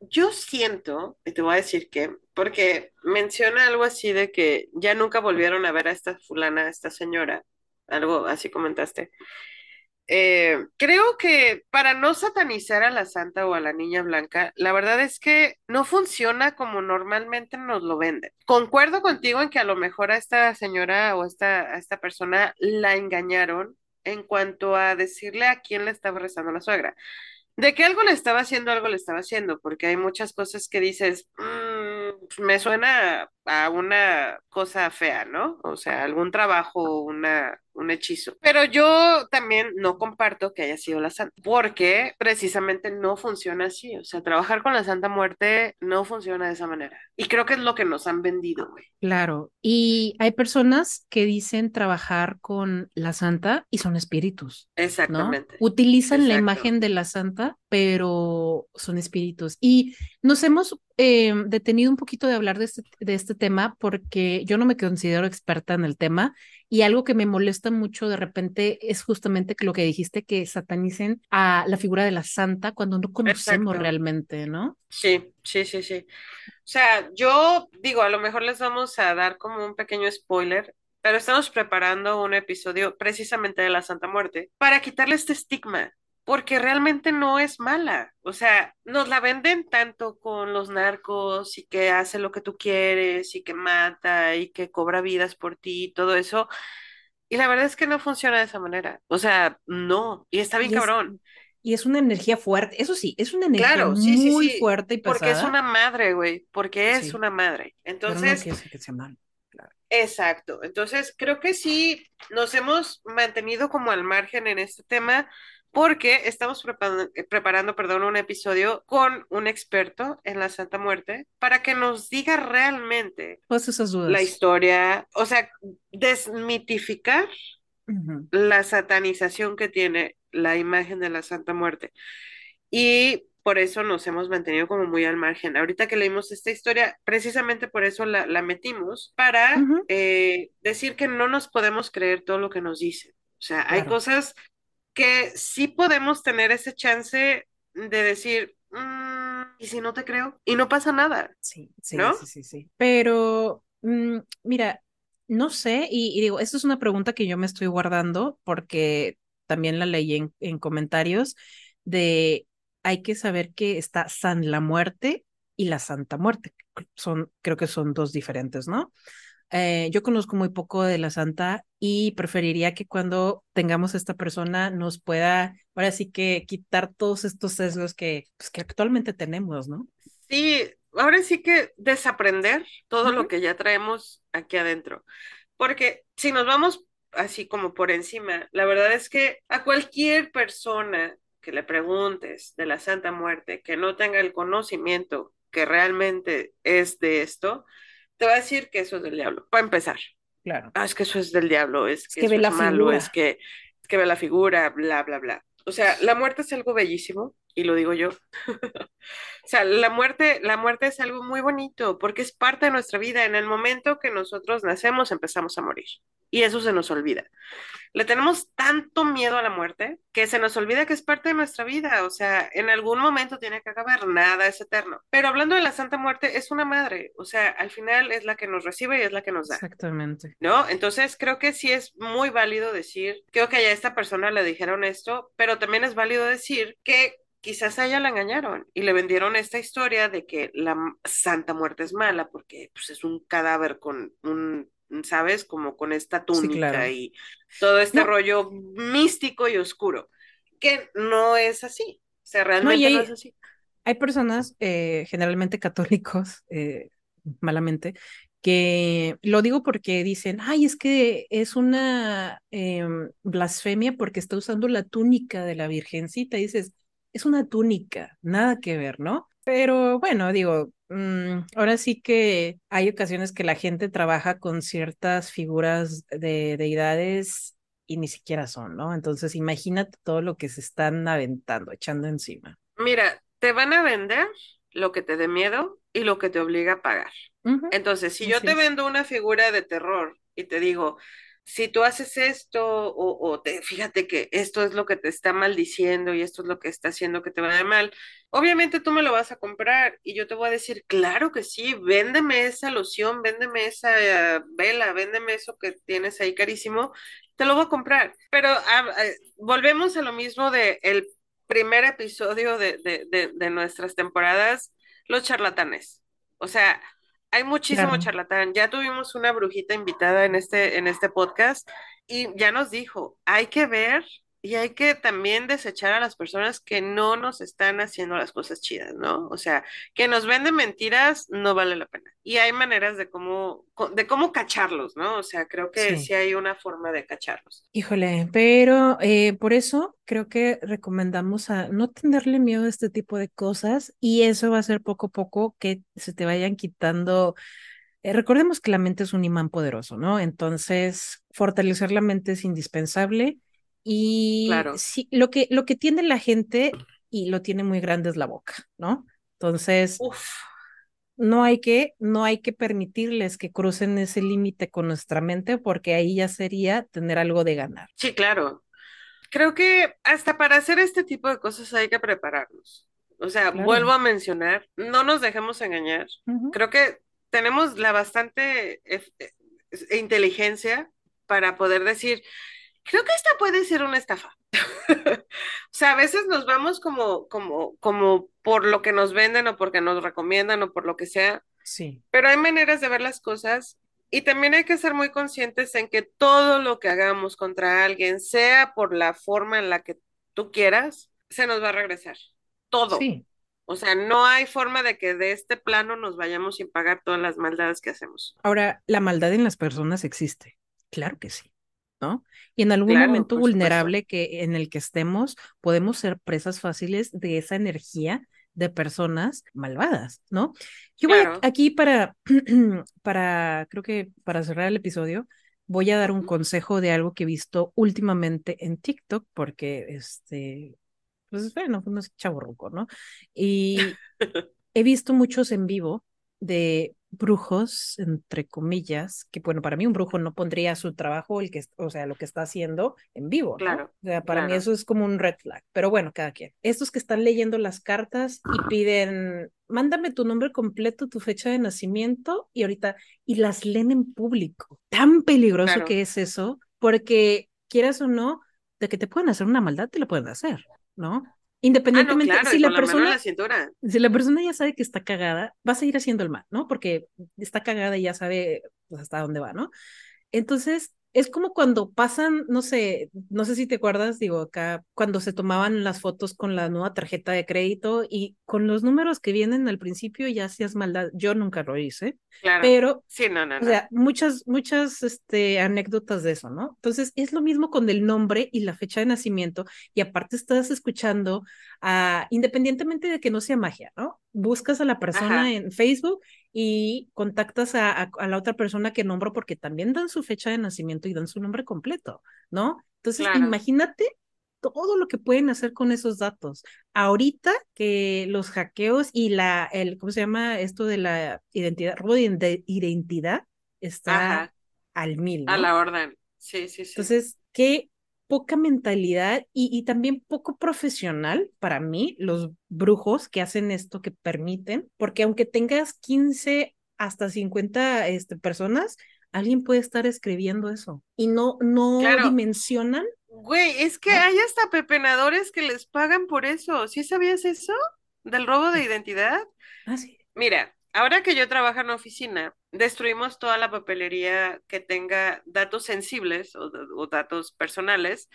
Yo siento, y te voy a decir que, porque menciona algo así de que ya nunca volvieron a ver a esta fulana, a esta señora, algo así comentaste. Eh, creo que para no satanizar a la santa o a la niña blanca, la verdad es que no funciona como normalmente nos lo venden. Concuerdo contigo en que a lo mejor a esta señora o esta, a esta persona la engañaron en cuanto a decirle a quién le estaba rezando la suegra. De que algo le estaba haciendo, algo le estaba haciendo, porque hay muchas cosas que dices, "Mm, me suena a una cosa fea, ¿no? O sea, algún trabajo, una, un hechizo. Pero yo también no comparto que haya sido la santa, porque precisamente no funciona así. O sea, trabajar con la Santa Muerte no funciona de esa manera. Y creo que es lo que nos han vendido, güey. Claro, y hay personas que dicen trabajar con la santa y son espíritus, ¿no? Exactamente. Utilizan la Exacto. imagen de la santa, pero son espíritus. Y nos hemos eh, detenido un poquito de hablar de este, de este tema porque yo no me considero experta en el tema y algo que me molesta mucho de repente es justamente lo que dijiste, que satanicen a la figura de la santa cuando no conocemos Exacto. realmente, ¿no? Sí, sí, sí, sí. O sea, yo digo, a lo mejor les vamos a dar como un pequeño spoiler, pero estamos preparando un episodio precisamente de la Santa Muerte para quitarle este estigma, porque realmente no es mala. O sea, nos la venden tanto con los narcos y que hace lo que tú quieres y que mata y que cobra vidas por ti y todo eso. Y la verdad es que no funciona de esa manera. O sea, no. Y está bien Y es, cabrón. y es una energía fuerte, eso sí, es una energía Claro, sí, sí, muy sí, fuerte y porque es una madre, güey, porque es una madre. pero no Entonces, quiere decir que sea. Claro. exacto. Entonces, creo que sí nos hemos mantenido como al margen en este tema porque estamos preparando, preparando, perdón, un episodio con un experto en la Santa Muerte para que nos diga realmente Todas esas la dudas. historia, o sea, desmitificar la satanización que tiene la imagen de la Santa Muerte. Y por eso nos hemos mantenido como muy al margen. Ahorita que leímos esta historia, precisamente por eso la, la metimos, para eh, decir que no nos podemos creer todo lo que nos dicen. O sea, hay cosas que sí podemos tener ese chance de decir, "Mm, ¿y si no te creo? Y no pasa nada, sí, sí, ¿no? sí, sí, sí. Pero, mm, mira, no sé, y, y digo, esto es una pregunta que yo me estoy guardando porque también la leí en, en comentarios de hay que saber que está San la Muerte y la Santa Muerte. Son, creo que son dos diferentes, ¿no? Eh, yo conozco muy poco de la Santa y preferiría que cuando tengamos esta persona nos pueda, ahora sí que quitar todos estos sesgos que, pues, que actualmente tenemos, ¿no? Sí, ahora sí que desaprender todo lo que ya traemos aquí adentro. Porque si nos vamos así como por encima, la verdad es que a cualquier persona que le preguntes de la Santa Muerte que no tenga el conocimiento que realmente es de esto, te va a decir que eso es del diablo. Para empezar, Claro. ah, es que eso es del diablo, es Es que ve eso es la malo, es que, es que ve la figura, bla, bla, bla. O sea, la muerte es algo bellísimo, y lo digo yo. O sea, la muerte, la muerte es algo muy bonito porque es parte de nuestra vida. En el momento que nosotros nacemos, empezamos a morir. Y eso se nos olvida. Le tenemos tanto miedo a la muerte que se nos olvida que es parte de nuestra vida. O sea, en algún momento tiene que acabar, nada es eterno. Pero hablando de la Santa Muerte, es una madre. O sea, al final es la que nos recibe y es la que nos da. Exactamente. ¿no? Entonces creo que sí es muy válido decir que, ok, a esta persona le dijeron esto, pero también es válido decir que quizás a ella la engañaron y le vendieron esta historia de que la Santa Muerte es mala porque pues, es un cadáver con un, ¿sabes? Como con esta Sí, túnica claro. y todo este No, rollo místico y oscuro, que no es así. O sea, no, realmente no es hay, así. hay personas, eh, generalmente católicos, eh, malamente, que lo digo porque dicen, ay, es que es una em, blasfemia porque está usando la túnica de la Virgencita. Y dices, es una túnica, nada que ver, ¿no? Pero bueno, digo, mm, ahora sí que hay ocasiones que la gente trabaja con ciertas figuras de deidades y ni siquiera son, ¿no? Entonces, imagínate todo lo que se están aventando, echando encima. Mira, te van a vender lo que te dé miedo y lo que te obliga a pagar. Entonces, si yo así te vendo una figura de terror y te digo, si tú haces esto o, o te, fíjate que esto es lo que te está maldiciendo y esto es lo que está haciendo que te vaya mal, obviamente tú me lo vas a comprar y yo te voy a decir, claro que sí, véndeme esa loción, véndeme esa eh, vela, véndeme eso que tienes ahí carísimo te lo voy a comprar. Pero ah, eh, volvemos a lo mismo de el primer episodio de, de, de, de nuestras temporadas, los charlatanes. O sea, hay muchísimo Claro. charlatán. Ya tuvimos una brujita invitada en este, en este podcast y ya nos dijo, hay que ver y hay que también desechar a las personas que no nos están haciendo las cosas chidas, ¿no? O sea, que nos venden mentiras no vale la pena. Y hay maneras de cómo, de cómo cacharlos, ¿no? O sea, creo que Sí. sí hay una forma de cacharlos. Híjole, pero eh, por eso creo que recomendamos a no tenerle miedo a este tipo de cosas y eso va a ser poco a poco que se te vayan quitando. eh, recordemos que la mente es un imán poderoso, ¿no? Entonces, fortalecer la mente es indispensable y Claro. sí, lo que, lo que tiene la gente y lo tiene muy grande es la boca, ¿no? Entonces, Uf, no hay que, no hay que permitirles que crucen ese límite con nuestra mente porque ahí ya sería tener algo de ganar. sí, claro. Creo que hasta para hacer este tipo de cosas hay que prepararnos. O sea, Claro. vuelvo a mencionar, no nos dejemos engañar. Creo que tenemos la bastante eh, eh, inteligencia para poder decir, creo que esta puede ser una estafa. O sea, a veces nos vamos como, como, como por lo que nos venden o porque nos recomiendan o por lo que sea, Sí, pero hay maneras de ver las cosas y también hay que ser muy conscientes en que todo lo que hagamos contra alguien, sea por la forma en la que tú quieras, se nos va a regresar. Todo. sí. O sea, no hay forma de que de este plano nos vayamos sin pagar todas las maldades que hacemos. Ahora, la maldad en las personas existe. Claro que sí, ¿no? Y en algún Claro, momento vulnerable que en el que estemos, podemos ser presas fáciles de esa energía de personas malvadas, ¿no? Yo voy a- aquí para, para, creo que para cerrar el episodio, voy a dar un consejo de algo que he visto últimamente en TikTok, porque este, pues bueno, no es chavorruco, ¿no? Y he visto muchos en vivo de brujos, entre comillas, que bueno, para mí un brujo no pondría su trabajo, el que, o sea, lo que está haciendo en vivo, ¿no? Claro, O sea, para mí eso es como un red flag, pero bueno, cada quien. Estos que están leyendo las cartas y piden, mándame tu nombre completo, tu fecha de nacimiento y ahorita, y las leen en público. Tan peligroso Claro. que es eso, porque quieras o no, de que te pueden hacer una maldad, te lo pueden hacer, ¿no? Ah, no, Independientemente, claro, si la persona la cintura. si la persona ya sabe que está cagada, va a seguir haciendo el mal, ¿no? Porque está cagada y ya sabe pues, hasta dónde va, ¿no? Entonces, es como cuando pasan, no sé, no sé si te acuerdas, digo, acá, cuando se tomaban las fotos con la nueva tarjeta de crédito y con los números que vienen al principio ya hacías maldad. Yo nunca lo hice, Claro. pero Sí, no, no, o no. sea, muchas, muchas este, anécdotas de eso, ¿no? Entonces, es lo mismo con el nombre y la fecha de nacimiento, y aparte estás escuchando, a, independientemente de que no sea magia, ¿no? Buscas a la persona Ajá. en Facebook y contactas a, a- a la otra persona que nombro porque también dan su fecha de nacimiento y dan su nombre completo, ¿no? Entonces, Claro. imagínate todo lo que pueden hacer con esos datos. Ahorita que los hackeos y la, el, ¿cómo se llama? Esto de la identidad, robo de ide- identidad está Ajá. al mil, A la orden. Sí, sí, sí. Entonces, qué poca mentalidad y, y también poco profesional para mí, los brujos que hacen esto, que permiten, porque aunque tengas 15 hasta 50 este, personas, alguien puede estar escribiendo eso y no, no Claro. dimensionan. Güey, es que ¿No? hay hasta pepenadores que les pagan por eso. ¿Sí sabías eso? Del robo de identidad. Ah, sí. Mira, ahora que yo trabajo en oficina, destruimos toda la papelería que tenga datos sensibles o, o datos personales,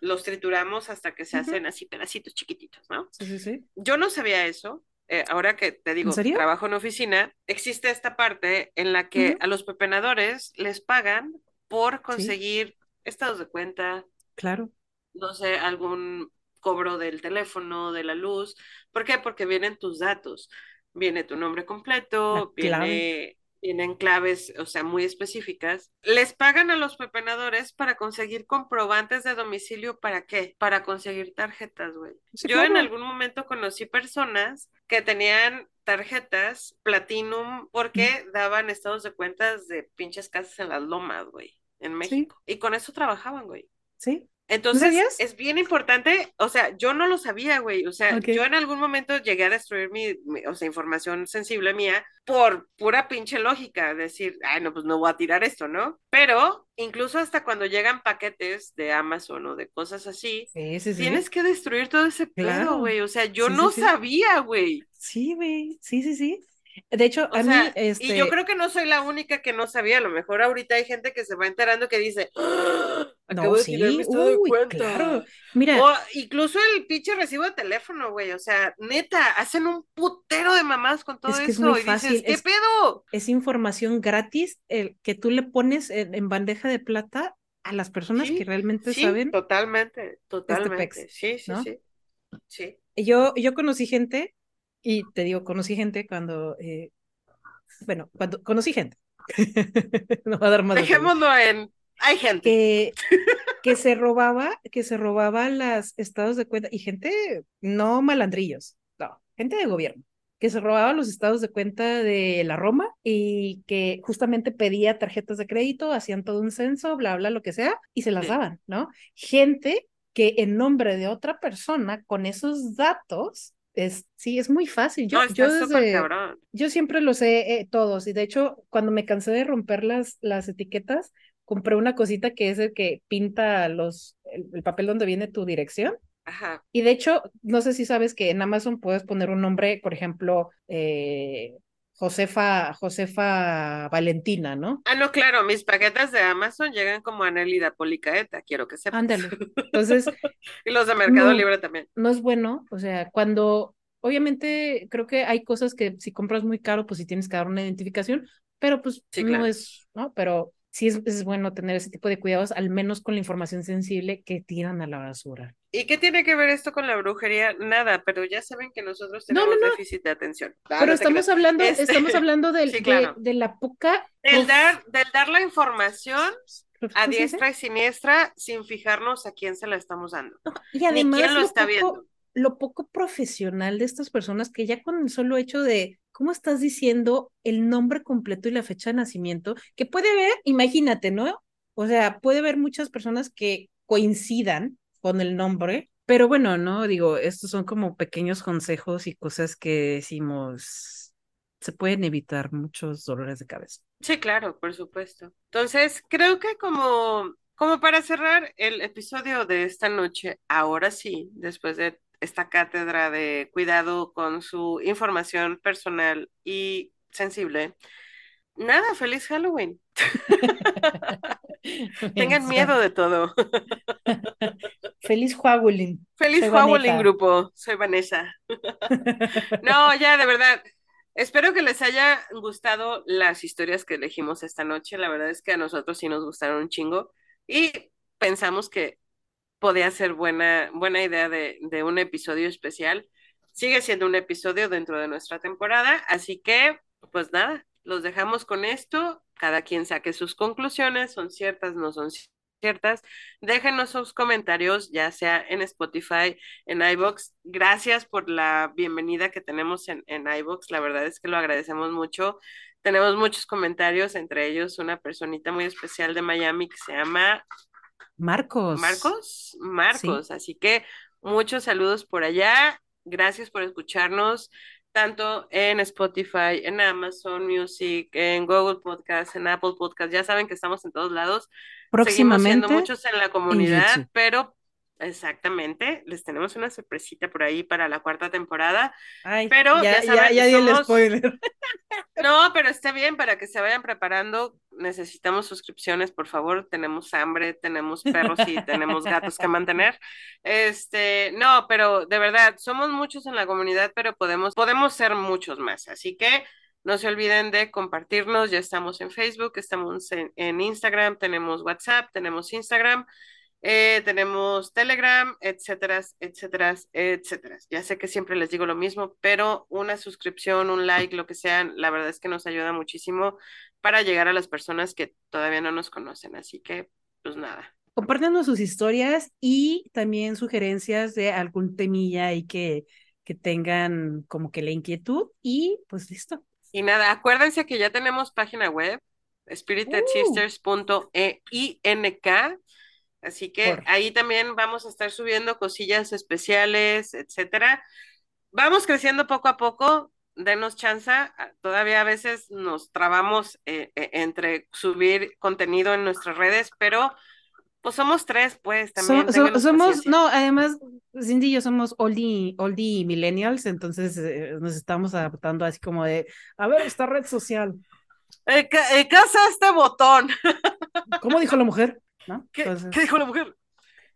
los trituramos hasta que se Ujú. hacen así pedacitos chiquititos, ¿no? Sí, sí, sí. Yo no sabía eso. eh, ahora que te digo, serio? trabajo en oficina, existe esta parte en la que Ujú. a los pepenadores les pagan por conseguir estados de cuenta, Claro. no sé, algún cobro del teléfono, de la luz. ¿Por qué? Porque vienen tus datos. Viene tu nombre La completo, viene, vienen claves, o sea, muy específicas. Les pagan a los pepenadores para conseguir comprobantes de domicilio. ¿Para qué? Para conseguir tarjetas, güey. Sí, Yo en algún momento conocí personas que tenían tarjetas Platinum porque daban estados de cuentas de pinches casas en las lomas, güey, en México. Y con eso trabajaban, güey. Sí. Entonces, sabías? es bien importante, o sea, yo no lo sabía, güey, o sea, yo en algún momento llegué a destruir mi, mi- o sea, información sensible mía por pura pinche lógica, decir, ay, no, pues no voy a tirar esto, ¿no? Pero incluso hasta cuando llegan paquetes de Amazon o de cosas así, Sí, sí, sí. tienes que destruir todo ese pedo, Claro. güey, o sea, yo no sabía, güey. Sí, güey. Sí, sí, sí. De hecho, O a sea, mí, este. y yo creo que no soy la única que no sabía. A lo mejor ahorita hay gente que se va enterando que dice, "Ah, acabo No, de sí. de Uy, cuenta. claro. Mira, O incluso el pinche recibo de teléfono, güey. O sea, neta, hacen un putero de mamás con todo Es que es eso. muy y dices, ¿qué es- pedo? es información gratis el que tú le pones en, en bandeja de plata a las personas Sí, que realmente sí, saben. totalmente, totalmente. pex, Sí, sí, ¿no? sí. Sí. Yo, yo conocí gente, y te digo, conocí gente cuando, eh, bueno, cuando conocí gente. No va a dar más. Dejémoslo en. Hay gente. que, que se robaba, que se robaba las estados de cuenta, y gente, no malandrillos, no, gente de gobierno, que se robaba los estados de cuenta de la Roma y que justamente pedía tarjetas de crédito, hacían todo un censo, bla, bla, lo que sea, y se las daban, ¿no? Gente que en nombre de otra persona, con esos datos, es, sí, es muy fácil. Yo, no, yo desde, yo siempre los sé eh, todos y de hecho cuando me cansé de romper las, las etiquetas, compré una cosita que es el que pinta los, el, el papel donde viene tu dirección. Ajá. Y de hecho, no sé si sabes que en Amazon puedes poner un nombre, por ejemplo, eh, Josefa, Josefa Valentina, ¿no? Ah, no, claro, mis paquetes de Amazon llegan como Anelida Policaeta, quiero que sepas. Ándale. Entonces, Y los de Mercado No. Libre también. no es bueno, o sea, cuando, obviamente, creo que hay cosas que si compras muy caro, pues sí tienes que dar una identificación, pero pues Sí, no claro. es, ¿no? Pero sí es, es bueno tener ese tipo de cuidados, al menos con la información sensible que tiran a la basura. ¿Y qué tiene que ver esto con la brujería? Nada, pero ya saben que nosotros No, tenemos no, no. déficit de atención. Ah, pero estamos hablando, Este, estamos hablando del- sí, de, claro. de la poca Del dar, del dar la información a diestra y siniestra sin fijarnos a quién se la estamos dando. Y Ni además quién lo lo está poco, viendo. Lo poco profesional de estas personas que ya con el solo hecho de cómo estás diciendo el nombre completo y la fecha de nacimiento, que puede haber, imagínate, ¿no? O sea, puede haber muchas personas que coincidan con el nombre, pero bueno, no, digo, estos son como pequeños consejos y cosas que decimos, se pueden evitar muchos dolores de cabeza. Sí, claro, por supuesto. Entonces, creo que como, como para cerrar el episodio de esta noche, ahora sí, después de esta cátedra de cuidado con su información personal y sensible, nada, feliz Halloween. Tengan miedo de todo. Feliz Halloween. Feliz Vanessa. grupo. Soy Vanessa. No, ya, de verdad. Espero que les haya gustado las historias que elegimos esta noche. La verdad es que a nosotros sí nos gustaron un chingo y pensamos que podía ser buena, buena idea de, de un episodio especial. Sigue siendo un episodio dentro de nuestra temporada, así que, pues nada, los dejamos con esto. Cada quien saque sus conclusiones, son ciertas, no son ciertas. Déjenos sus comentarios, ya sea en Spotify, en iBox. Gracias por la bienvenida que tenemos en, en iBox. La verdad es que lo agradecemos mucho. Tenemos muchos comentarios, entre ellos una personita muy especial de Miami que se llama Marcos. Marcos. Marcos. Así que muchos saludos por allá. Gracias por escucharnos tanto en Spotify, en Amazon Music, en Google Podcast, en Apple Podcast. Ya saben que estamos en todos lados. Seguimos siendo Próximamente muchos en la comunidad, pero exactamente, les tenemos una sorpresita por ahí para la cuarta temporada. Ay, Pero ya ya, saben, ya, ya di el spoiler. No, pero está bien para que se vayan preparando. Necesitamos suscripciones, por favor. Tenemos hambre, tenemos perros y tenemos gatos que mantener. Este, no, pero de verdad, somos muchos en la comunidad, pero podemos, podemos ser muchos más. Así que no se olviden de compartirnos. Ya estamos en Facebook, estamos en, en Instagram, tenemos WhatsApp, tenemos Instagram. Eh, tenemos Telegram, etcétera, etcétera, etcétera. Ya sé que siempre les digo lo mismo, pero una suscripción, un like, lo que sea, la verdad es que nos ayuda muchísimo para llegar a las personas que todavía no nos conocen. Así que, pues nada. Compártanos sus historias y también sugerencias de algún temilla y que, que tengan como que la inquietud y pues listo. Y nada, acuérdense que ya tenemos página web, spirithedsisters.ink. Así que ahí también vamos a estar subiendo cosillas especiales, etcétera. Vamos creciendo poco a poco, denos chance. Todavía a veces nos trabamos eh, eh, entre subir contenido en nuestras redes, pero pues somos tres, pues también. somos, no, además, Cindy y yo somos oldie, oldie millennials, entonces eh, nos estamos adaptando así como de, a ver, esta red social. ¿Qué, ¿Qué hace este botón? ¿Cómo dijo la mujer? ¿Qué, dijo la mujer?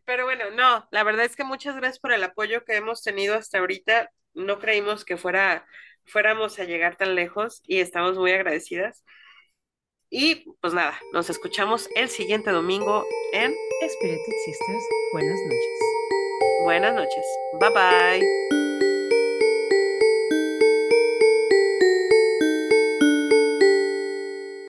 Pero bueno, no, la verdad es que muchas gracias por el apoyo que hemos tenido hasta ahorita. No creímos que fuera, fuéramos a llegar tan lejos y estamos muy agradecidas. Y pues nada, nos escuchamos el siguiente domingo en Spirited Sisters. Buenas noches. Buenas noches. Bye bye.